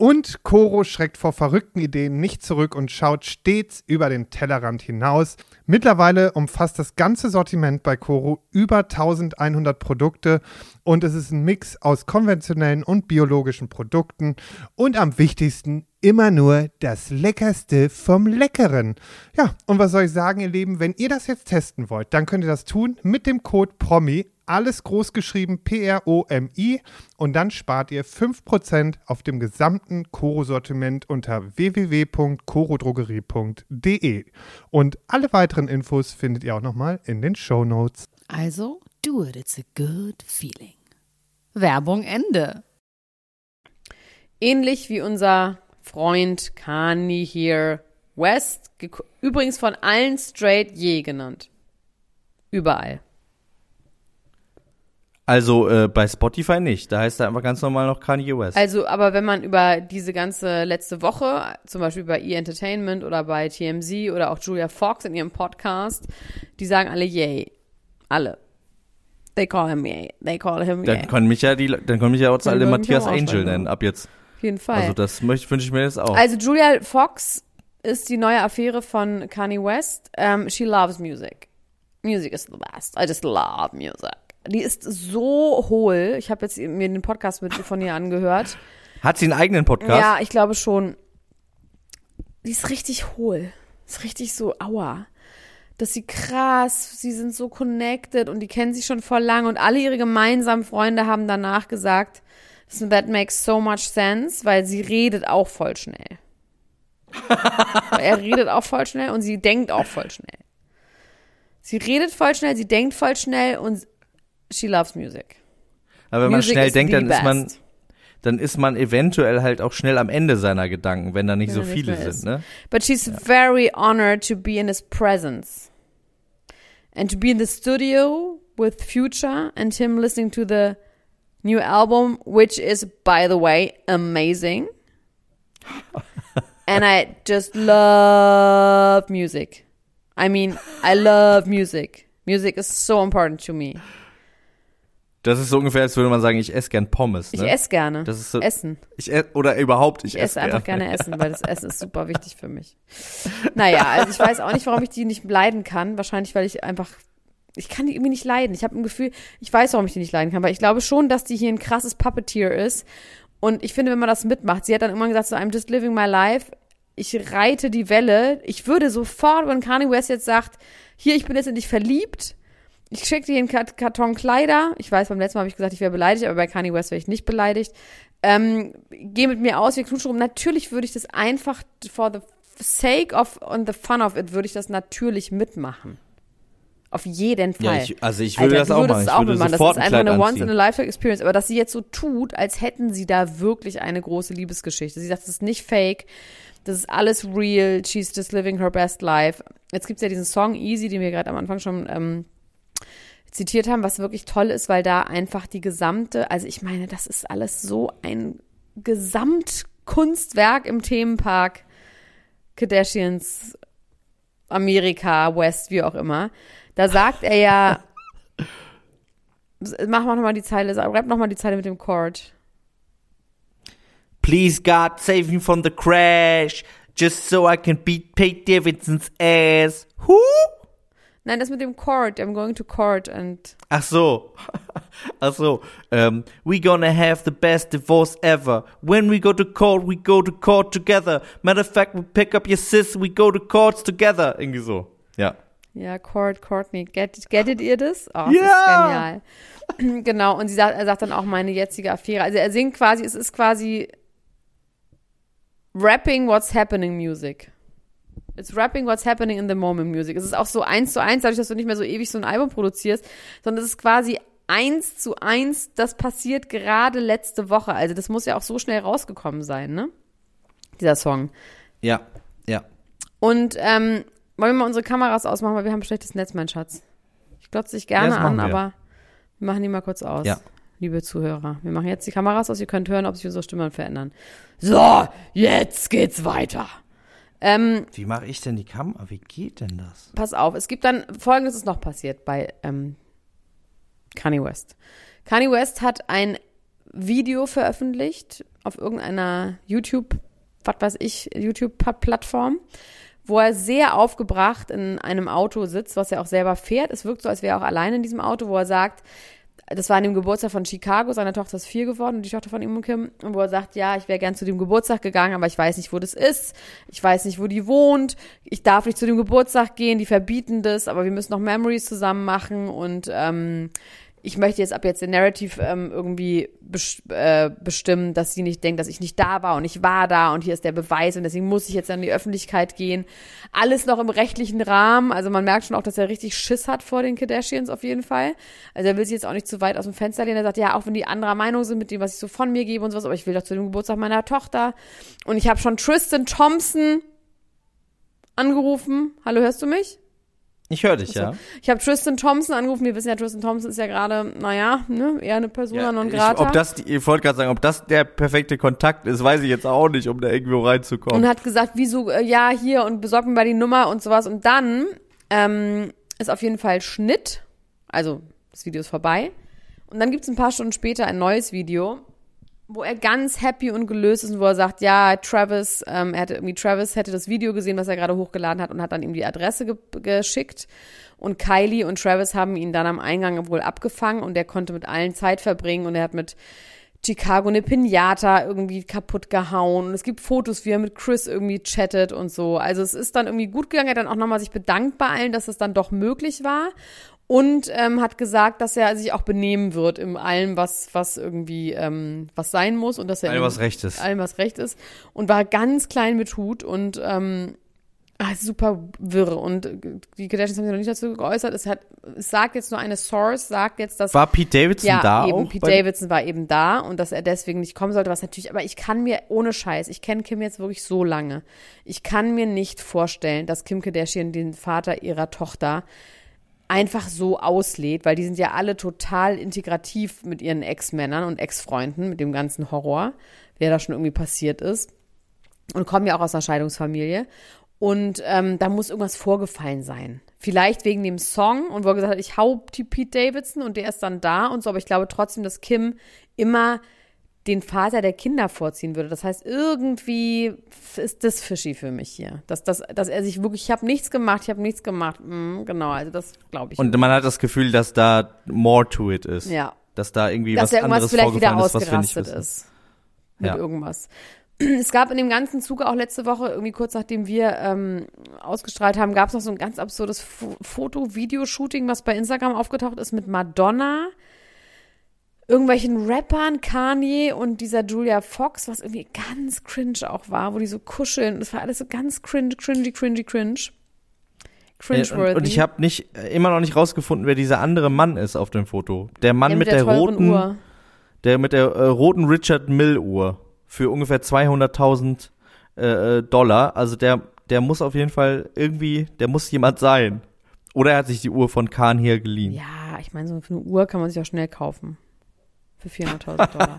Und Coro schreckt vor verrückten Ideen nicht zurück und schaut stets über den Tellerrand hinaus. Mittlerweile umfasst das ganze Sortiment bei Coro über 1100 Produkte und es ist ein Mix aus konventionellen und biologischen Produkten und am wichtigsten immer nur das Leckerste vom Leckeren. Ja, und was soll ich sagen, ihr Lieben, wenn ihr das jetzt testen wollt, dann könnt ihr das tun mit dem Code PROMI alles groß geschrieben P-R-O-M-I und dann spart ihr 5% auf dem gesamten Koro-Sortiment unter www.korodrogerie.de. Und alle weiteren Infos findet ihr auch nochmal in den Show Notes. Also, do it, it's a good feeling. Werbung Ende. Ähnlich wie unser Freund Kanye hier West, übrigens von allen straight je genannt. Überall. Also äh, bei Spotify nicht. Da heißt er einfach ganz normal noch Kanye West. Also, aber wenn man über diese ganze letzte Woche, zum Beispiel bei E! Entertainment oder bei TMZ oder auch Julia Fox in ihrem Podcast, die sagen alle yay. Alle. They call him yay. They call him yay. Dann können mich ja die, dann können mich ja auch alle Matthias Angel nennen ab jetzt. Auf jeden Fall. Also das möchte wünsche ich mir jetzt auch. Also Julia Fox ist die neue Affäre von Kanye West. Um, she loves music. Music is the best. I just love music. Die ist so hohl. Ich habe jetzt mir den Podcast mit von ihr angehört. Hat sie einen eigenen Podcast? Ja, ich glaube schon. Die ist richtig hohl. Ist richtig so, aua. Dass sie krass, sie sind so connected und die kennen sich schon voll lang und alle ihre gemeinsamen Freunde haben danach gesagt, that makes so much sense, weil sie redet auch voll schnell. <laughs> er redet auch voll schnell und sie denkt auch voll schnell. Sie redet voll schnell, sie denkt voll schnell und she loves music. Aber wenn music man schnell denkt, dann ist man, dann ist man eventuell halt auch schnell am Ende seiner Gedanken, wenn da nicht wenn so er viele nicht sind, ne? But she's ja. very honored to be in his presence. And to be in the studio with Future and him listening to the new album, which is, by the way, amazing. and I just love music. I mean, I love music. Music is so important to me. Das ist so ungefähr, als würde man sagen, ich esse gern Pommes. Ne? Ich esse gerne. Das ist so, Essen. Ich esse, oder überhaupt, ich, ich esse, esse einfach gerne <laughs> Essen, weil das Essen ist super wichtig für mich. Naja, also ich weiß auch nicht, warum ich die nicht leiden kann. Wahrscheinlich, weil ich einfach, ich kann die irgendwie nicht leiden. Ich habe ein Gefühl, ich weiß, warum ich die nicht leiden kann, weil ich glaube schon, dass die hier ein krasses Puppeteer ist. Und ich finde, wenn man das mitmacht, sie hat dann irgendwann gesagt, so, I'm just living my life. Ich reite die Welle. Ich würde sofort, wenn Kanye West jetzt sagt, hier, ich bin jetzt in dich verliebt, ich schicke dir einen Karton Kleider. Ich weiß, beim letzten Mal habe ich gesagt, ich wäre beleidigt, aber bei Kanye West wäre ich nicht beleidigt. Ähm, geh mit mir aus, wir knutschen rum. Natürlich würde ich das einfach for the sake of and the fun of it würde ich das natürlich mitmachen. Auf jeden Fall. Ja, ich, also ich würde Alter, das auch machen. Ich auch würde machen. Das ist einfach ein eine once in a lifetime experience. Aber dass sie jetzt so tut, als hätten sie da wirklich eine große Liebesgeschichte. Sie sagt, das ist nicht fake. Das ist alles real. She's just living her best life. Jetzt gibt's ja diesen Song Easy, den wir gerade am Anfang schon ähm, zitiert haben, was wirklich toll ist, weil da einfach die gesamte, also ich meine, das ist alles so ein Gesamtkunstwerk im Themenpark Kardashians Amerika, West, wie auch immer. Da sagt er ja, mach mal nochmal die Zeile, rap nochmal die Zeile mit dem Chord. Please God, save me from the crash, just so I can beat Pete Davidson's ass. Who? Nein, das mit dem court. I'm going to court and. Ach so. <laughs> Ach so. Um, we gonna have the best divorce ever. When we go to court, we go to court together. Matter of fact, we pick up your sis, we go to courts together. Irgendwie so. Ja. Ja, Court, Courtney. Get, gettet ihr das? Oh, das yeah. ist genial. <clears throat> genau. Und sie sagt, er sagt dann auch meine jetzige Affäre. Also er singt quasi, es ist quasi Rapping What's Happening Music. It's rapping what's happening in the moment music. Es ist auch so eins zu eins, dadurch, dass du nicht mehr so ewig so ein Album produzierst, sondern es ist quasi eins zu eins, das passiert gerade letzte Woche. Also das muss ja auch so schnell rausgekommen sein, ne? dieser Song. Ja, ja. Und ähm, wollen wir mal unsere Kameras ausmachen, weil wir haben ein schlechtes Netz, mein Schatz. Ich glotze dich gerne Ja, an, wir. aber wir machen die mal kurz aus. Ja. Liebe Zuhörer, wir machen jetzt die Kameras aus, ihr könnt hören, ob sich unsere Stimmen verändern. So, jetzt geht's weiter. Ähm, Wie mache ich denn die Kamera? Wie geht denn das? pass auf, es gibt dann, folgendes ist noch passiert bei ähm, Kanye West. Kanye West hat ein Video veröffentlicht auf irgendeiner YouTube, was weiß ich, YouTube-Plattform, wo er sehr aufgebracht in einem Auto sitzt, was er auch selber fährt. Es wirkt so, als wäre er auch allein in diesem Auto, wo er sagt, das war an dem Geburtstag von Chicago, seine Tochter ist vier geworden, und die Tochter von ihm und Kim, wo er sagt, ja, ich wäre gern zu dem Geburtstag gegangen, aber ich weiß nicht, wo das ist, ich weiß nicht, wo die wohnt, ich darf nicht zu dem Geburtstag gehen, die verbieten das, aber wir müssen noch Memories zusammen machen und ähm, ich möchte jetzt ab jetzt den Narrative ähm, irgendwie bes äh, bestimmen, dass sie nicht denkt, dass ich nicht da war und ich war da und hier ist der Beweis und deswegen muss ich jetzt an die Öffentlichkeit gehen. Alles noch im rechtlichen Rahmen. Also man merkt schon auch, dass er richtig Schiss hat vor den Kardashians auf jeden Fall. Also er will sich jetzt auch nicht zu weit aus dem Fenster lehnen. Er sagt, ja, auch wenn die anderer Meinung sind mit dem, was ich so von mir gebe und sowas, aber ich will doch zu dem Geburtstag meiner Tochter. Und ich habe schon Tristan Thompson angerufen. Hallo, hörst du mich? Ich höre dich, ja. Ich habe Tristan Thompson angerufen. Wir wissen ja, Tristan Thompson ist ja gerade, naja, ne, eher eine Persona ja non ich, grata. ob das, die- ich wollte gerade sagen, ob das der perfekte Kontakt ist, weiß ich jetzt auch nicht, um da irgendwo reinzukommen. und hat gesagt, wieso, äh, ja, hier und besorg mir mal die Nummer und sowas. Und dann ähm, ist auf jeden Fall Schnitt. Also, das Video ist vorbei. Und dann gibt's ein paar Stunden später ein neues Video, wo er ganz happy und gelöst ist und wo er sagt, ja, Travis, ähm, er hätte irgendwie, Travis hätte das Video gesehen, was er gerade hochgeladen hat und hat dann ihm die Adresse ge geschickt. Und Kylie und Travis haben ihn dann am Eingang wohl abgefangen und er konnte mit allen Zeit verbringen und er hat mit Chicago eine Pinata irgendwie kaputt gehauen. Und es gibt Fotos, wie er mit Chris irgendwie chattet und so. Also es ist dann irgendwie gut gegangen. Er hat dann auch nochmal sich bedankt bei allen, dass es dann doch möglich war. Und ähm, hat gesagt, dass er sich auch benehmen wird in allem, was, was irgendwie ähm, was sein muss und dass er Allem, was recht ist. allem was recht ist und war ganz klein mit Hut und ähm, ah, super wirr und die Kardashians haben sich noch nicht dazu geäußert. Es hat, es sagt jetzt nur eine Source, sagt jetzt, dass War Pete Davidson ja, da eben. auch? Pete Davidson war eben da und dass er deswegen nicht kommen sollte, was natürlich, aber ich kann mir ohne Scheiß, ich kenne Kim jetzt wirklich so lange, ich kann mir nicht vorstellen, dass Kim Kardashian den Vater ihrer Tochter einfach so auslädt, weil die sind ja alle total integrativ mit ihren Ex-Männern und Ex-Freunden, mit dem ganzen Horror, wer da schon irgendwie passiert ist. Und kommen ja auch aus einer Scheidungsfamilie. Und ähm, da muss irgendwas vorgefallen sein. Vielleicht wegen dem Song und wo er gesagt hat, ich hau die Pete Davidson und der ist dann da und so, aber ich glaube trotzdem, dass Kim immer den Vater der Kinder vorziehen würde. Das heißt, irgendwie ist das fishy für mich hier. Dass, dass, dass er sich wirklich, ich habe nichts gemacht, ich habe nichts gemacht. Mm, genau, also das glaube ich. Und man hat das Gefühl, dass da more to it ist. ja, Dass da irgendwie dass was er irgendwas anderes vielleicht wieder ist, ausgerastet ist. Mit Ja. irgendwas. <clears throat> Es gab in dem ganzen Zuge auch letzte Woche, irgendwie kurz nachdem wir ähm, ausgestrahlt haben, gab es noch so ein ganz absurdes Fo Foto-Video-Shooting, was bei Instagram aufgetaucht ist mit Madonna, irgendwelchen Rappern, Kanye und dieser Julia Fox, was irgendwie ganz cringe auch war, wo die so kuscheln. Das war alles so ganz cringe, cringy, cringy, cringe. Cringe-worthy. Und, und ich habe nicht äh, immer noch nicht rausgefunden, wer dieser andere Mann ist auf dem Foto. Der Mann Ja, mit, der, teuren roten, Uhr. der mit der äh, roten Richard Mill Uhr für ungefähr 200.000 äh, äh, Dollar. Also der der muss auf jeden Fall irgendwie, der muss jemand sein. Oder er hat sich die Uhr von Kahn hier geliehen. Ja, ich meine, so eine Uhr kann man sich auch schnell kaufen. Für 400.000 Dollar.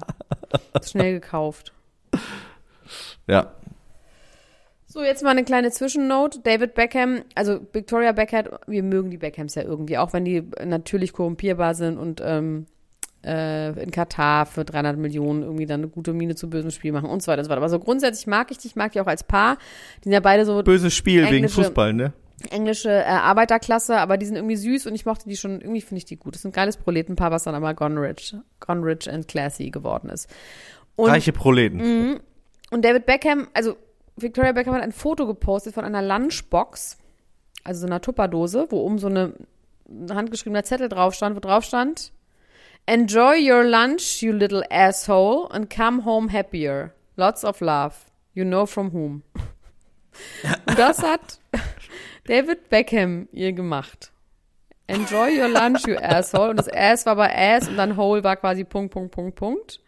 Schnell gekauft. Ja. So, jetzt mal eine kleine Zwischennote. David Beckham, also Victoria Beckham, wir mögen die Beckhams ja irgendwie, auch wenn die natürlich korrumpierbar sind und ähm, äh, in Katar für 300 Millionen irgendwie dann eine gute Miene zu bösem Spiel machen und so weiter und so weiter. Aber so grundsätzlich mag ich die, ich mag die auch als Paar. Die sind ja beide so Böses Spiel wegen Englische- Fußball, ne? Englische äh, Arbeiterklasse, aber die sind irgendwie süß und ich mochte die schon, irgendwie finde ich die gut. Das ist ein geiles Proletenpaar, was dann aber gone rich, gone rich and classy geworden ist. Und, Reiche Proleten. Mhm. und David Beckham, also Victoria Beckham hat ein Foto gepostet von einer Lunchbox, also so einer Tupperdose, wo oben so eine handgeschriebener Zettel drauf stand, wo drauf stand, Enjoy your lunch, you little asshole, and come home happier. Lots of love. You know from whom. <laughs> Und das hat <laughs> David Beckham ihr gemacht. Enjoy your lunch, you asshole. Und das Ass war bei Ass und dann Hole war quasi Punkt, Punkt, Punkt, Punkt.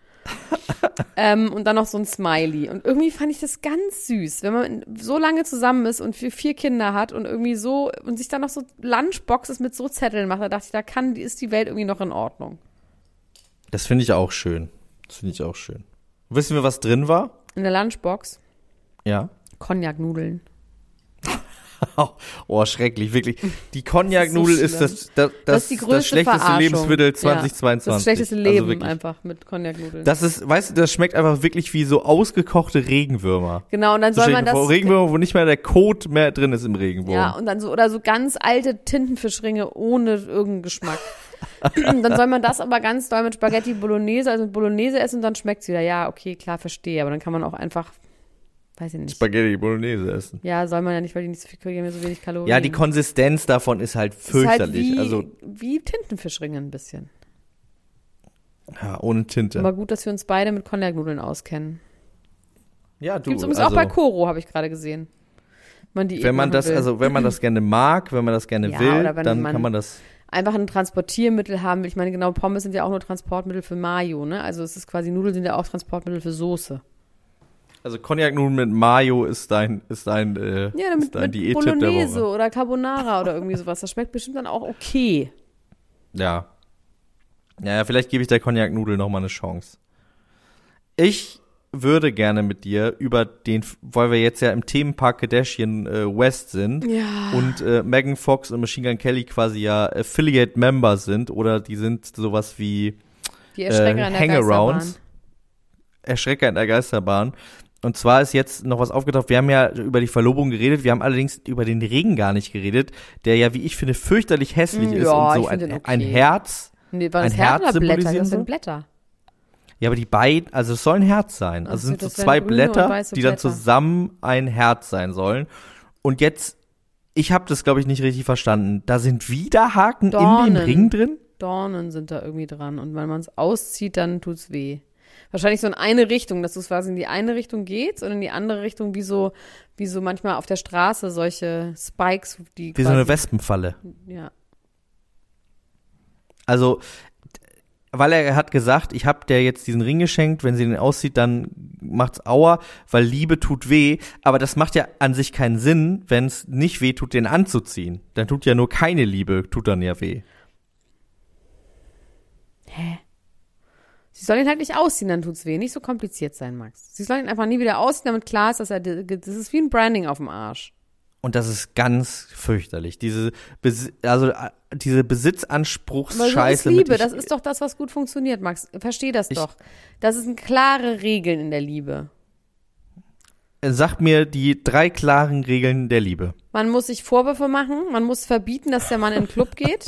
ähm, und dann noch so ein Smiley. Und irgendwie fand ich das ganz süß, wenn man so lange zusammen ist und vier, vier Kinder hat und irgendwie so und sich dann noch so Lunchboxes mit so Zetteln macht. Da dachte ich, da kann, ist die Welt irgendwie noch in Ordnung. Das finde ich auch schön. Das finde ich auch schön. Wissen wir, was drin war? In der Lunchbox Ja. Cognac-Nudeln. <laughs> Oh, schrecklich, wirklich. Die Cognac-Nudel Das ist, ist das, das, das, Das ist die größte schlechteste Verarschung. Lebensmittel Ja, 2022. Das schlechteste Also Leben wirklich. einfach mit Cognac-Nudeln. Das ist, weißt du, das schmeckt einfach wirklich wie so ausgekochte Regenwürmer. Genau, und dann So soll man das. vor, Regenwürmer, wo nicht mehr der Kot mehr drin ist im Regenwurm. Ja, und dann so, oder so ganz alte Tintenfischringe ohne irgendeinen Geschmack. <clears throat> dann soll man das aber ganz doll mit Spaghetti Bolognese, also mit Bolognese essen und dann schmeckt's wieder. Ja, okay, klar, verstehe. Aber dann kann man auch einfach, weiß ich nicht. Spaghetti Bolognese essen. Ja, soll man ja nicht, weil die nicht so viel kriegen, so wenig Kalorien. Ja, die Konsistenz davon ist halt Ist halt fürchterlich. wie, also, wie Tintenfischringe ein bisschen. ja, ohne Tinte. Aber gut, dass wir uns beide mit Cognac-Nudeln auskennen. ja, du, Gibt's übrigens also, auch bei Koro, habe ich gerade gesehen. Man die wenn man das, will. also wenn man das gerne mag, wenn man das gerne Ja, will, dann man- kann man das. einfach ein Transportiermittel haben will. Ich meine, genau, Pommes sind ja auch nur Transportmittel für Mayo, ne? Also es ist quasi, Nudeln sind ja auch Transportmittel für Soße. Also Cognac-Nudeln mit Mayo ist dein, ist dein, äh, Ja, ist mit, dein mit Bolognese oder Carbonara oder irgendwie sowas. Das schmeckt bestimmt dann auch okay. Ja. Ja, ja, vielleicht gebe ich der Cognac-Nudel noch mal eine Chance. Ich würde gerne mit dir über den, weil wir jetzt ja im Themenpark Kardashian äh, West sind Ja. und äh, Megan Fox und Machine Gun Kelly quasi ja Affiliate-Member sind oder die sind sowas wie Die Erschrecker äh, Hangarounds. Erschrecker in der Geisterbahn. Und zwar ist jetzt noch was aufgetaucht. Wir haben ja über die Verlobung geredet. Wir haben allerdings über den Regen gar nicht geredet, der ja, wie ich finde, fürchterlich hässlich Mm, ist ja, und so ein, okay. ein Herz. Nee, war das ein Herz Herz Blätter? Das sind? Blätter. Ja, aber die beiden, also es soll ein Herz sein. Also so, sind so zwei Blätter, die dann Blätter. zusammen ein Herz sein sollen. Und jetzt, ich habe das glaube ich nicht richtig verstanden. Da sind wieder Haken in Dornen. dem Ring drin. Dornen sind da irgendwie dran. Und wenn man es auszieht, dann tut's weh. Wahrscheinlich so in eine Richtung, dass du es quasi in die eine Richtung geht und in die andere Richtung, wie so, wie so manchmal auf der Straße solche Spikes, die Wie so eine Wespenfalle. ja. Also, weil er hat gesagt, ich habe der jetzt diesen Ring geschenkt, wenn sie den aussieht, dann macht's Aua, weil Liebe tut weh. Aber das macht ja an sich keinen Sinn, wenn es nicht weh tut, den anzuziehen. Dann tut ja nur keine Liebe, tut dann ja weh. Hä? Sie soll ihn halt nicht ausziehen, dann tut's weh. Nicht so kompliziert sein, Max. Sie soll ihn einfach nie wieder ausziehen, damit klar ist, dass er, das ist wie ein Branding auf dem Arsch. Und das ist ganz fürchterlich. Diese, Besi also äh, diese so Besitzanspruchsscheiße. mit Liebe, ich- das ist doch das, was gut funktioniert, Max. Versteh das Ich- doch. Das sind klare Regeln in der Liebe. Sag mir die drei klaren Regeln der Liebe. Man muss sich Vorwürfe machen, man muss verbieten, dass der Mann in den Club geht,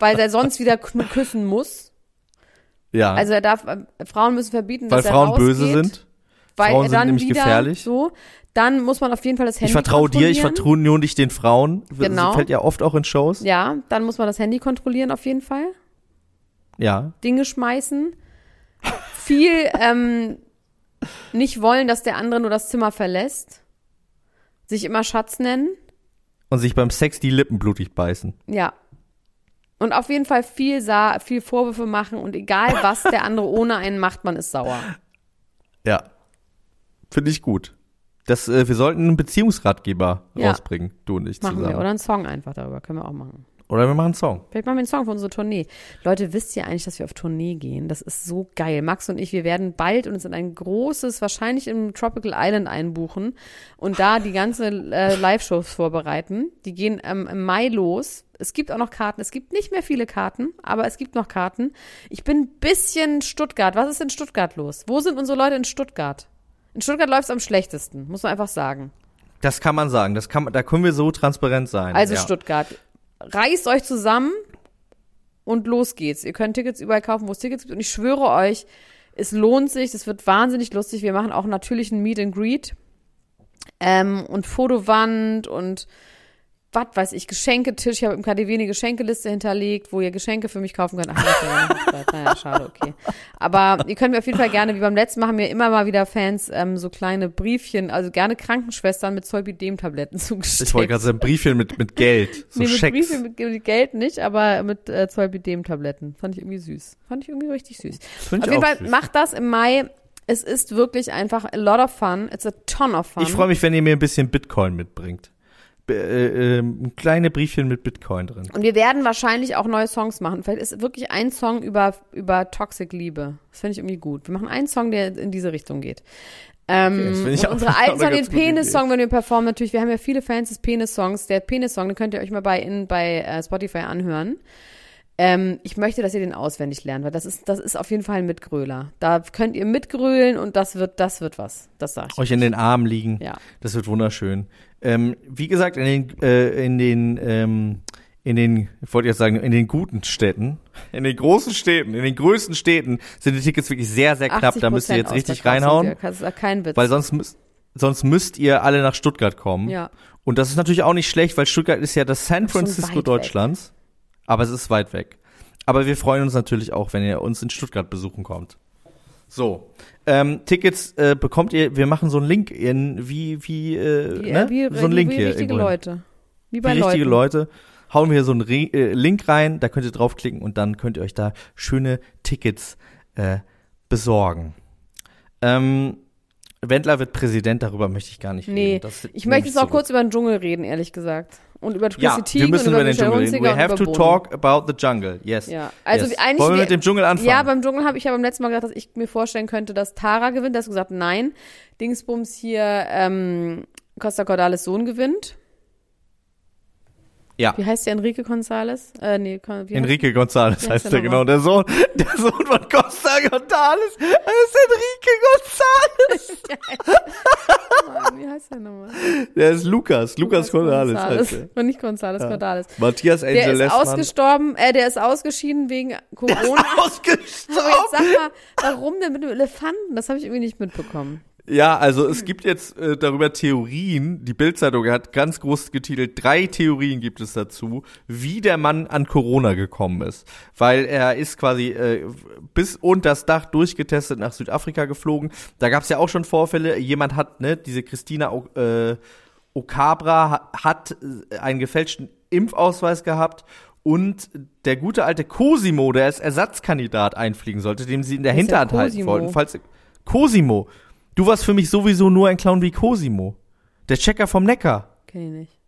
weil er sonst wieder küssen muss. Ja, Also er darf, äh, Frauen müssen verbieten, weil dass er Frauen rausgeht, böse sind. weil Frauen er sind dann nämlich wieder gefährlich. So, dann muss man auf jeden Fall das Handy Ich vertraue dir, ich vertraue nur nicht den Frauen. Genau. Das fällt ja oft auch in Shows. Ja, dann muss man das Handy kontrollieren auf jeden Fall. Ja. Dinge schmeißen. Viel ähm, nicht wollen, dass der andere nur das Zimmer verlässt. Sich immer Schatz nennen. Und sich beim Sex die Lippen blutig beißen. Ja. Und auf jeden Fall viel, Sa viel Vorwürfe machen und egal was der andere ohne einen macht, man ist sauer. Ja. Finde ich gut. Das, äh, wir sollten einen Beziehungsratgeber Ja. rausbringen, du und ich Machen zusammen. wir. Oder einen Song einfach darüber. Können wir auch machen. Oder wir machen einen Song. Vielleicht machen wir einen Song für unsere Tournee. Leute, wisst ihr eigentlich, dass wir auf Tournee gehen? Das ist so geil. Max und ich, wir werden bald uns in ein großes, wahrscheinlich im Tropical Island einbuchen und da die ganze äh, Live-Shows vorbereiten. Die gehen ähm, im Mai los. Es gibt auch noch Karten. Es gibt nicht mehr viele Karten, aber es gibt noch Karten. Ich bin ein bisschen Stuttgart. Was ist in Stuttgart los? Wo sind unsere Leute in Stuttgart? In Stuttgart läuft es am schlechtesten, muss man einfach sagen. Das kann man sagen. Das kann, da können wir so transparent sein. Also ja. Stuttgart. Reißt euch zusammen und los geht's. Ihr könnt Tickets überall kaufen, wo es Tickets gibt. Und ich schwöre euch, es lohnt sich. Es wird wahnsinnig lustig. Wir machen auch natürlich ein Meet and Greet ähm, und Fotowand und was weiß ich, Geschenketisch. Ich habe im KDW eine Geschenkeliste hinterlegt, wo ihr Geschenke für mich kaufen könnt. Ach, Hochzeit. Naja, schade, okay. Aber ihr könnt mir auf jeden Fall gerne, wie beim letzten Mal, haben mir immer mal wieder Fans ähm, so kleine Briefchen, also gerne Krankenschwestern mit Zolpidem-Tabletten <laughs> zugeschickt. Ich wollte gerade sagen, Briefchen mit, mit Geld. So nee, mit Schecks. Briefchen mit, mit Geld nicht, aber mit äh, Zolpidem-Tabletten. Fand ich irgendwie süß. Fand ich irgendwie richtig süß. Find Auf ich jeden Fall süß. macht das im Mai. Es ist wirklich einfach a lot of fun. It's a ton of fun. Ich freue mich, wenn ihr mir ein bisschen Bitcoin mitbringt. Äh, ähm, kleine Briefchen mit Bitcoin drin. Und wir werden wahrscheinlich auch neue Songs machen. Vielleicht ist wirklich ein Song über, über Toxic Liebe. Das finde ich irgendwie gut. Wir machen einen Song, der in diese Richtung geht. Ähm, finde ich unsere <laughs> alten Song, den. Penis-Song, wenn wir performen, natürlich, wir haben ja viele Fans des Penis-Songs. Der Penis-Song, den könnt ihr euch mal bei, in, bei äh, Spotify anhören. Ähm, ich möchte, dass ihr den auswendig lernt, weil das ist, das ist auf jeden Fall ein Mitgröler. Da könnt ihr mitgrölen und das wird, das wird was. Das sag ich. Euch in den Armen liegen. Ja. Das wird wunderschön. Ähm, wie gesagt, in den, äh, in den, ähm, in den, ich wollte jetzt sagen, in den guten Städten, in den großen Städten, in den größten Städten sind die Tickets wirklich sehr, sehr knapp. Da müsst ihr jetzt richtig reinhauen. Das ist kein Witz. weil sonst müsst, sonst müsst ihr alle nach Stuttgart kommen. ja. Und das ist natürlich auch nicht schlecht, weil Stuttgart ist ja das San Francisco weit weg. Deutschlands. Aber es ist weit weg. Aber wir freuen uns natürlich auch, wenn ihr uns in Stuttgart besuchen kommt. So, ähm, Tickets äh, bekommt ihr, wir machen so einen Link in, wie, wie, äh, Wie, ne? äh, wie, so einen Link wie hier. richtige. Leute. Wie Wie bei richtige Leuten. Leute. Hauen wir hier so einen Re äh, Link rein, da könnt ihr draufklicken und dann könnt ihr euch da schöne Tickets äh, besorgen. Ähm, Wendler wird Präsident, darüber möchte ich gar nicht Nee, reden. Das ich möchte jetzt auch kurz über den Dschungel reden, ehrlich gesagt. Und über Ja, Chrissy wir Teigen müssen und über über den Dschungel reden. We have to talk about the jungle. Yes. Ja, also yes. eigentlich Wollen wir wir- mit dem Dschungel anfangen? Ja, beim Dschungel habe ich ja beim letzten Mal gesagt, dass ich mir vorstellen könnte, dass Tara gewinnt. Da hast du gesagt, nein. Dingsbums hier, ähm, Costa Cordalis Sohn gewinnt. Ja. Wie heißt der Enrique González? Äh, nee, wie Enrique González heißt heißt der der genau. Der Sohn, <laughs> der Sohn von Costa González. Ist Enrique González. <laughs> Mann, wie heißt der nochmal? Der ist Lukas. Lukas González heißt González. er. Und nicht González, Cordalis. Matthias Angel Der ist Lessmann. ausgestorben, äh, der ist ausgeschieden wegen Corona. Aber jetzt Ausgestorben. sag mal, warum denn mit dem Elefanten? Das habe ich irgendwie nicht mitbekommen. Ja, also es gibt jetzt äh, darüber Theorien. Die Bildzeitung hat ganz groß getitelt, drei Theorien gibt es dazu, wie der Mann an Corona gekommen ist. Weil er ist quasi äh, bis unter das Dach durchgetestet nach Südafrika geflogen. Da gab es ja auch schon Vorfälle. Jemand hat, ne, diese Christina äh, Okabra ha- hat äh, einen gefälschten Impfausweis gehabt. Und der gute alte Cosimo, der als Ersatzkandidat einfliegen sollte, dem sie in der Hinterhand halten wollten, falls Cosimo. Du warst für mich sowieso nur ein Clown wie Cosimo. Der Checker vom Neckar. Kenn ich nicht.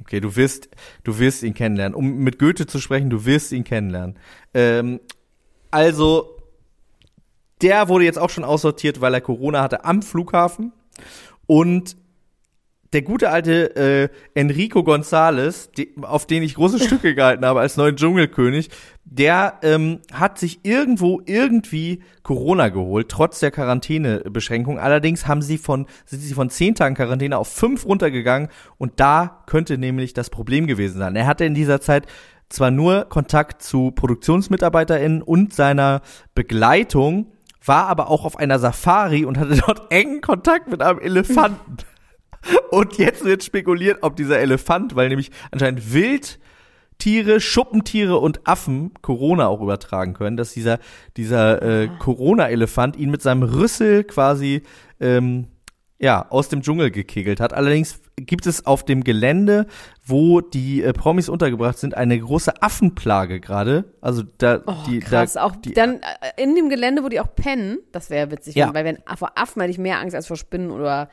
Okay, du wirst, du wirst ihn kennenlernen. Um mit Goethe zu sprechen, du wirst ihn kennenlernen. Ähm, also, der wurde jetzt auch schon aussortiert, weil er Corona hatte am Flughafen. Und der gute alte äh, Enrico González, die, auf den ich große Stücke gehalten habe als neuen Dschungelkönig, der ähm, hat sich irgendwo irgendwie Corona geholt, trotz der Quarantänebeschränkung. Allerdings haben sie von, sind sie von zehn Tagen Quarantäne auf fünf runtergegangen und da könnte nämlich das Problem gewesen sein. Er hatte in dieser Zeit zwar nur Kontakt zu ProduktionsmitarbeiterInnen und seiner Begleitung, war aber auch auf einer Safari und hatte dort <laughs> engen Kontakt mit einem Elefanten. Und jetzt wird spekuliert, ob dieser Elefant, weil nämlich anscheinend Wildtiere, Schuppentiere und Affen Corona auch übertragen können, dass dieser, dieser äh, Corona-Elefant ihn mit seinem Rüssel quasi ähm, ja, aus dem Dschungel gekegelt hat. Allerdings gibt es auf dem Gelände, wo die äh, Promis untergebracht sind, eine große Affenplage gerade. Also da Oh, die krass. da, auch die, dann äh, in dem Gelände, wo die auch pennen, das wäre witzig, Ja. weil wenn vor Affen hätte ich mehr Angst als vor Spinnen oder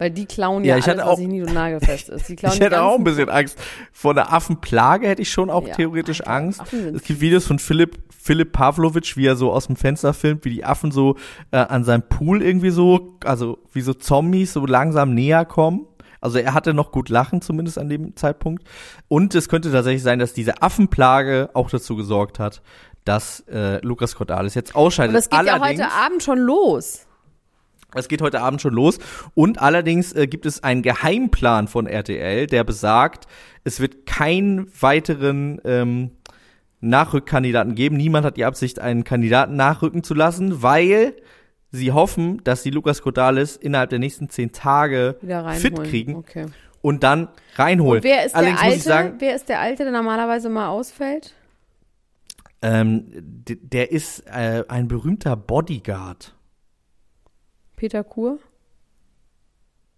weil die klauen Ja, ja, ich alles, hatte was auch- nicht und nagelfest ist. Die <laughs> klauen Ich hätte auch ein bisschen Angst. Vor einer Affenplage hätte ich schon auch Ja, theoretisch Alter, Angst. Es gibt Videos von Philipp, Philipp Pavlovic, wie er so aus dem Fenster filmt, wie die Affen so äh, an seinem Pool irgendwie so, also wie so Zombies so langsam näher kommen. Also er hatte noch gut lachen, zumindest an dem Zeitpunkt. Und es könnte tatsächlich sein, dass diese Affenplage auch dazu gesorgt hat, dass äh, Lukas Cordalis jetzt ausscheidet. Aber das geht ja Allerdings- heute Abend schon los. Es geht heute Abend schon los. Und allerdings äh, gibt es einen Geheimplan von RTL, der besagt, es wird keinen weiteren ähm, Nachrückkandidaten geben. Niemand hat die Absicht, einen Kandidaten nachrücken zu lassen, weil sie hoffen, dass sie Lukas Cordalis innerhalb der nächsten zehn Tage fit kriegen. Okay. und dann reinholen. Und wer ist Allerdings der Alte? sagen, wer ist der Alte, der normalerweise mal ausfällt? ähm, der ist äh, ein berühmter Bodyguard. Peter Kur?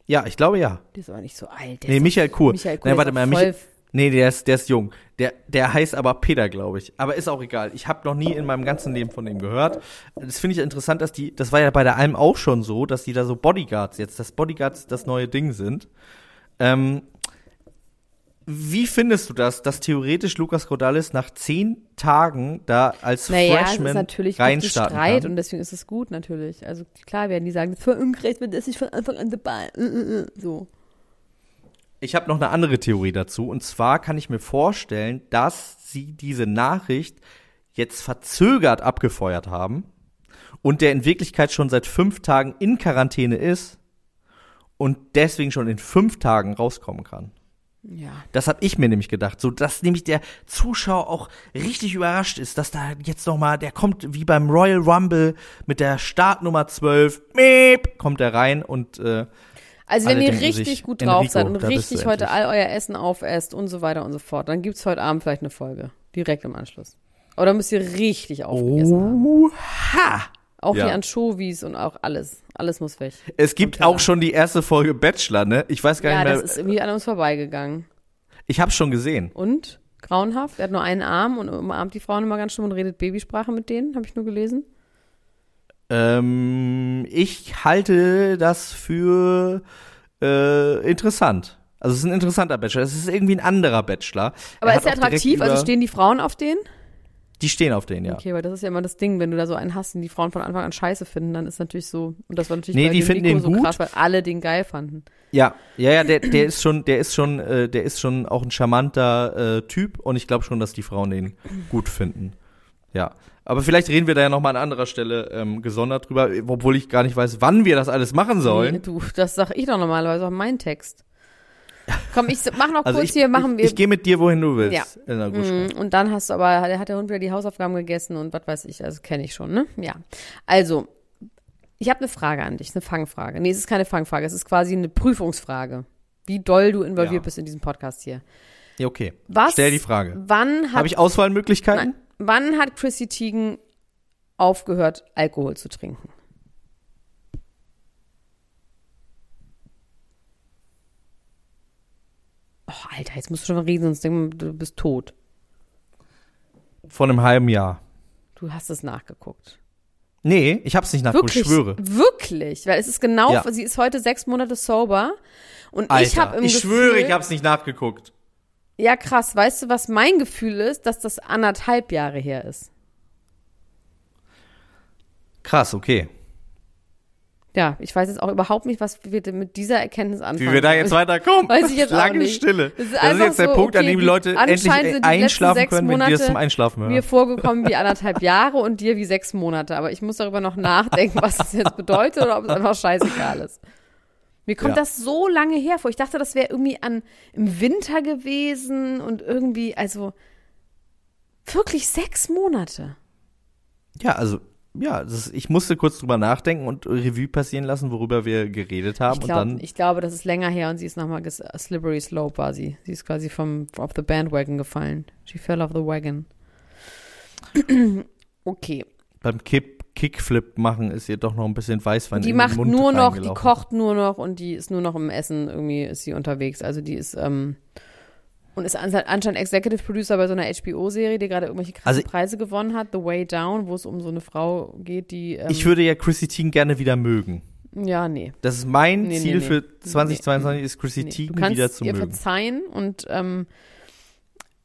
Ja, ich glaube ja. Der ist aber nicht so alt. Der Nee, Michael Kur. Michael Kur Nein, warte mal, Michael, nee, der ist, der ist jung. Der, der heißt aber Peter, glaube ich. Aber ist auch egal. Ich habe noch nie in meinem ganzen Leben von ihm gehört. Das finde ich interessant, dass die, das war ja bei der Alm auch schon so, dass die da so Bodyguards jetzt, dass Bodyguards das neue Ding sind. Ähm, wie findest du das, dass theoretisch Lukas Cordalis nach zehn Tagen da als Naja, es ist Freshman natürlich reinstarten Streit kann? und deswegen ist es gut natürlich. Also klar werden die sagen, das ist voll ungerecht, wenn das nicht von Anfang an dabei. äh, äh, äh, So. Ich habe noch eine andere Theorie dazu. Und zwar kann ich mir vorstellen, dass sie diese Nachricht jetzt verzögert abgefeuert haben und der in Wirklichkeit schon seit fünf Tagen in Quarantäne ist und deswegen schon in fünf Tagen rauskommen kann. Ja. Das habe ich mir nämlich gedacht, so dass nämlich der Zuschauer auch richtig überrascht ist, dass da jetzt noch mal, der kommt wie beim Royal Rumble mit der Startnummer 12, miep, kommt er rein und äh, Also wenn ihr richtig sich, gut drauf Enrico, seid und richtig heute all euer Essen aufesst und so weiter und so fort, dann gibt's heute Abend vielleicht eine Folge. Direkt im Anschluss. Oder müsst ihr richtig aufgegessen haben. Oha! Auch Ja. die Anchovies und auch alles. Alles muss weg. Es gibt Teller. auch schon die erste Folge Bachelor, ne? Ich weiß gar Ja, nicht mehr. das ist irgendwie an uns vorbeigegangen. ich habe schon gesehen. Und? Grauenhaft. Er hat nur einen Arm und umarmt die Frauen immer ganz schlimm und redet Babysprache mit denen, habe ich nur gelesen. Ähm, ich halte das für äh, interessant. Also es ist ein interessanter Bachelor. Es ist irgendwie ein anderer Bachelor. Aber Er ist er attraktiv? Also stehen die Frauen auf den? Die stehen auf den, ja. Okay, weil das ist ja immer das Ding, wenn du da so einen hast, den die Frauen von Anfang an scheiße finden, dann ist natürlich so, und das war natürlich Nee, bei die finden Nico den so gut. krass, weil alle den geil fanden. Ja, ja, ja, der, der ist schon, der ist schon, äh, der ist schon auch ein charmanter äh, Typ und ich glaube schon, dass die Frauen den gut finden. Ja. Aber vielleicht reden wir da ja nochmal an anderer Stelle ähm, gesondert drüber, obwohl ich gar nicht weiß, wann wir das alles machen Nee, sollen. du, das sag ich doch normalerweise auf meinen Text. Komm, ich mach noch <laughs> Also kurz ich, hier, machen ich, wir. ich gehe mit dir, wohin du willst. Ja. Mm, Und dann hast du aber, hat der Hund wieder die Hausaufgaben gegessen und was weiß ich, also kenne ich schon, ne? Ja. Also, ich habe eine Frage an dich, eine Fangfrage. Nee, es ist keine Fangfrage, es ist quasi eine Prüfungsfrage. Wie doll du involviert Ja. bist in diesem Podcast hier. Ja, okay. Was? Stell die Frage. Wann Habe ich Auswahlmöglichkeiten? Nein. wann hat Chrissy Teigen aufgehört, Alkohol zu trinken? Oh, Alter, jetzt musst du schon mal reden, sonst denken wir, du bist tot. Vor einem halben Jahr. Du hast es nachgeguckt. Nee, ich hab's nicht nachgeguckt, Wirklich, ich schwöre. wirklich, weil es ist genau, Ja. sie ist heute sechs Monate sober und Alter, ich habe im ich Gefühl, schwöre, ich hab's nicht nachgeguckt. ja krass, weißt du, was mein Gefühl ist, dass das anderthalb Jahre her ist. Krass, okay. Ja, ich weiß jetzt auch überhaupt nicht, was wir mit dieser Erkenntnis anfangen. Wie wir da jetzt weiterkommen. Weiß ich jetzt auch Lange nicht. Stille. Das Das ist ist, einfach jetzt der so, Punkt, an okay, dem die Leute endlich sind die einschlafen sechs können, wenn das Monate zum Einschlafen hören. mir vorgekommen wie anderthalb Jahre und dir wie sechs Monate. Aber ich muss darüber noch nachdenken, was das jetzt bedeutet oder ob es einfach scheißegal ist. Mir kommt Ja. das so lange her vor. Ich dachte, das wäre irgendwie an, im Winter gewesen und irgendwie, also wirklich sechs Monate. Ja, also, ja, das ich musste kurz drüber nachdenken und Revue passieren lassen, worüber wir geredet haben. Ich, und glaub, dann, ich glaube, das ist länger her und sie ist nochmal slippery slope war sie. Sie ist quasi vom off the bandwagon gefallen. She fell off the wagon. <clears throat> okay. beim Kick, Kickflip machen ist ihr doch noch ein bisschen Weißwein die in macht den Mund nur noch, die kocht nur noch und die ist nur noch im Essen. Irgendwie ist sie unterwegs. Also die ist, ähm, und ist anscheinend Executive Producer bei so einer HBO-Serie, die gerade irgendwelche krassen Also- Preise gewonnen hat. The Way Down, wo es um so eine Frau geht, die, ähm, Ich würde ja Chrissy Teigen gerne wieder mögen. ja, nee. Das ist mein Nee, nee, Ziel nee. für 2022 ist Chrissy nee. Teigen wieder zu ihr mögen. verzeihen und, ähm,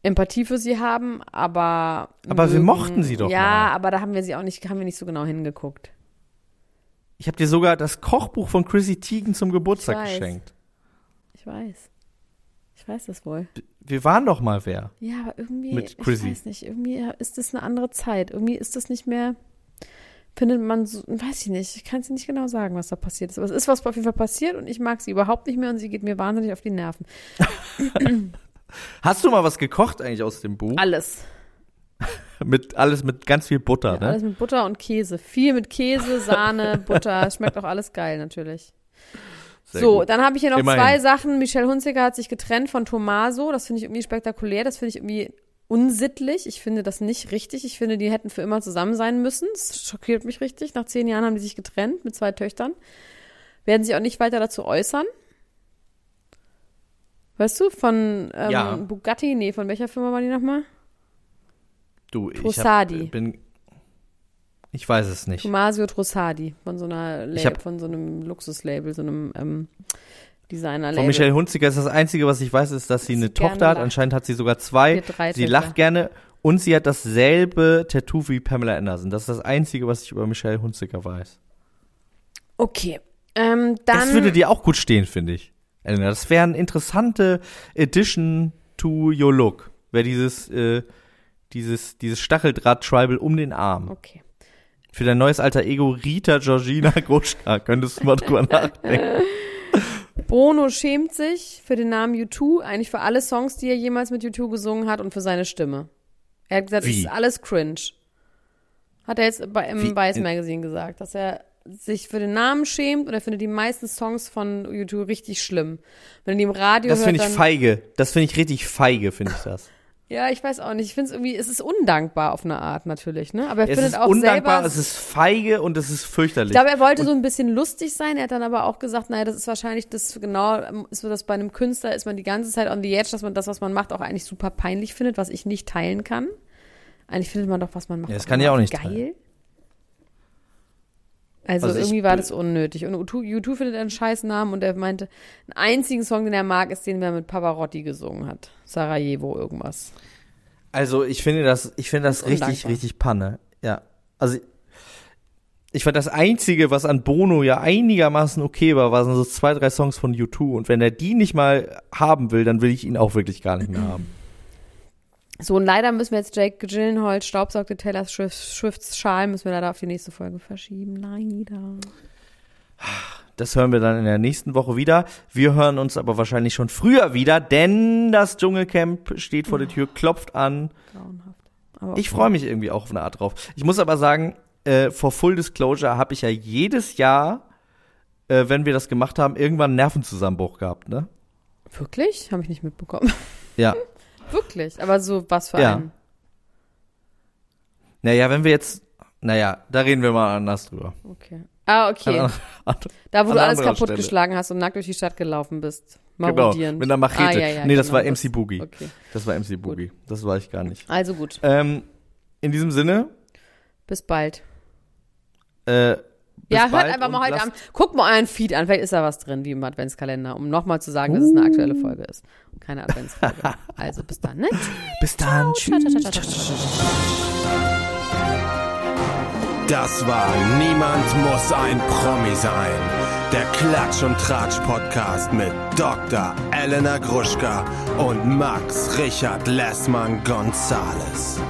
Empathie für sie haben, aber. Aber wir mochten sie doch Ja, mal. aber da haben wir sie auch nicht, haben wir nicht so genau hingeguckt. Ich habe dir sogar das Kochbuch von Chrissy Teigen zum Geburtstag Ich geschenkt. Ich weiß. Ich weiß das wohl. Wir waren doch mal wer. Ja, aber irgendwie, Mit ich weiß nicht, irgendwie ist das eine andere Zeit. Irgendwie ist das nicht mehr, findet man so, weiß ich nicht, ich kann es nicht genau sagen, was da passiert ist. Aber es ist was auf jeden Fall passiert und ich mag sie überhaupt nicht mehr und sie geht mir wahnsinnig auf die Nerven. Hast du mal was gekocht eigentlich aus dem Buch? Alles. <laughs> Mit alles mit ganz viel Butter, Ja, ne? alles mit Butter und Käse. Viel mit Käse, Sahne, Butter. <laughs> Schmeckt auch alles geil, natürlich. Sehr so, gut. dann habe ich hier noch Immerhin. zwei Sachen. Michelle Hunziker hat sich getrennt von Tomaso. Das finde ich irgendwie spektakulär. Das finde ich irgendwie unsittlich. Ich finde das nicht richtig. Ich finde, die hätten für immer zusammen sein müssen. Das schockiert mich richtig. Nach zehn Jahren haben die sich getrennt mit zwei Töchtern. Werden sich auch nicht weiter dazu äußern. Weißt du, von ähm, Ja. Bugatti, nee, von welcher Firma war die nochmal? Du, ich hab, bin. Ich weiß es nicht. Tomasio Trussardi, von so einer Ich Lab, hab- von so einem Luxuslabel, so einem ähm, Designer-Label. Von Michelle Hunziker ist das Einzige, was ich weiß, ist, dass sie eine gerne Tochter hat. lacht. Anscheinend hat sie sogar zwei. Sie Sie Töchter. lacht gerne und sie hat dasselbe Tattoo wie Pamela Anderson. Das ist das Einzige, was ich über Michelle Hunziker weiß. Okay. Ähm, dann. das würde dir auch gut stehen, finde ich. Elena, das wäre eine interessante Addition to your look. Wäre dieses, äh, dieses, dieses Stacheldraht-Tribal um den Arm. Okay. Für dein neues alter Ego Rita Georgina <laughs> Gruschka. Könntest du mal drüber nachdenken. Bono schämt sich für den Namen U2, eigentlich für alle Songs, die er jemals mit U2 gesungen hat und für seine Stimme. Er hat gesagt, es Wie? ist alles cringe. Hat er jetzt bei, im Wie? Vice Magazine gesagt, dass er sich für den Namen schämt und er findet die meisten Songs von U2 richtig schlimm. Wenn er die im Radio Das finde ich feige. Das finde ich richtig feige, finde ich das. Ja, ich weiß auch nicht. Ich finde es irgendwie, es ist undankbar auf eine Art natürlich, ne? Aber er Es findet ist auch undankbar, selber. es ist feige und es ist fürchterlich. ich glaube, er wollte so ein bisschen lustig sein. Er hat dann aber auch gesagt, naja, das ist wahrscheinlich das genau, ist so, dass bei einem Künstler ist man die ganze Zeit on the edge, dass man das, was man macht, auch eigentlich super peinlich findet, was ich nicht teilen kann. Eigentlich findet man doch, was man macht. Ja, das kann ich immer auch nicht Geil. teilen. Also, Also irgendwie war das unnötig. Und U2, U2 findet einen scheiß Namen und er meinte, einen einzigen Song, den er mag, ist den, der mit Pavarotti gesungen hat. Sarajevo irgendwas. Also ich finde das, ich finde das Das richtig, undankbar. richtig Panne. Ja. Also ich fand das Einzige, was an Bono ja einigermaßen okay war, waren so zwei, drei Songs von U2. Und wenn er die nicht mal haben will, dann will ich ihn auch wirklich gar nicht mehr haben. So, und leider müssen wir jetzt Jake Gyllenhaal staubsaugte Taylor Swift, Swifts Schal müssen wir leider auf die nächste Folge verschieben. Leider. Das hören wir dann in der nächsten Woche wieder. Wir hören uns aber wahrscheinlich schon früher wieder, denn das Dschungelcamp steht vor der Tür, klopft an. Grauenhaft. Ich freue mich irgendwie auch auf eine Art drauf. Ich muss aber sagen, äh, vor Full Disclosure habe ich ja jedes Jahr, äh, wenn wir das gemacht haben, irgendwann einen Nervenzusammenbruch gehabt, ne? Wirklich? Habe ich nicht mitbekommen. Ja. <laughs> Wirklich. Aber so was für Ja. einen. Naja, wenn wir jetzt, naja, da reden wir mal anders drüber. Okay. Ah, okay. An- <laughs> an- Da, wo du alles kaputtgeschlagen hast und nackt durch die Stadt gelaufen bist. Genau, Marodierend. mit einer Machete. Ah, ja, ja, nee, das genau, war MC Boogie. Okay. Das war MC Boogie. Das war ich gar nicht. Also gut. Ähm, in diesem Sinne, Bis bald. äh, bis ja, hört einfach mal heute Abend. Guckt mal euren Feed an. Vielleicht ist da was drin, wie im Adventskalender, um nochmal zu sagen, dass es eine aktuelle Folge ist. Und keine Adventsfolge. <laughs> also bis dann, ne? <laughs> Bis dann. Ciao. Das war Niemand muss ein Promi sein. Der Klatsch und Tratsch Podcast mit Dr. Elena Gruschka und Max Richard Lessmann Gonzales.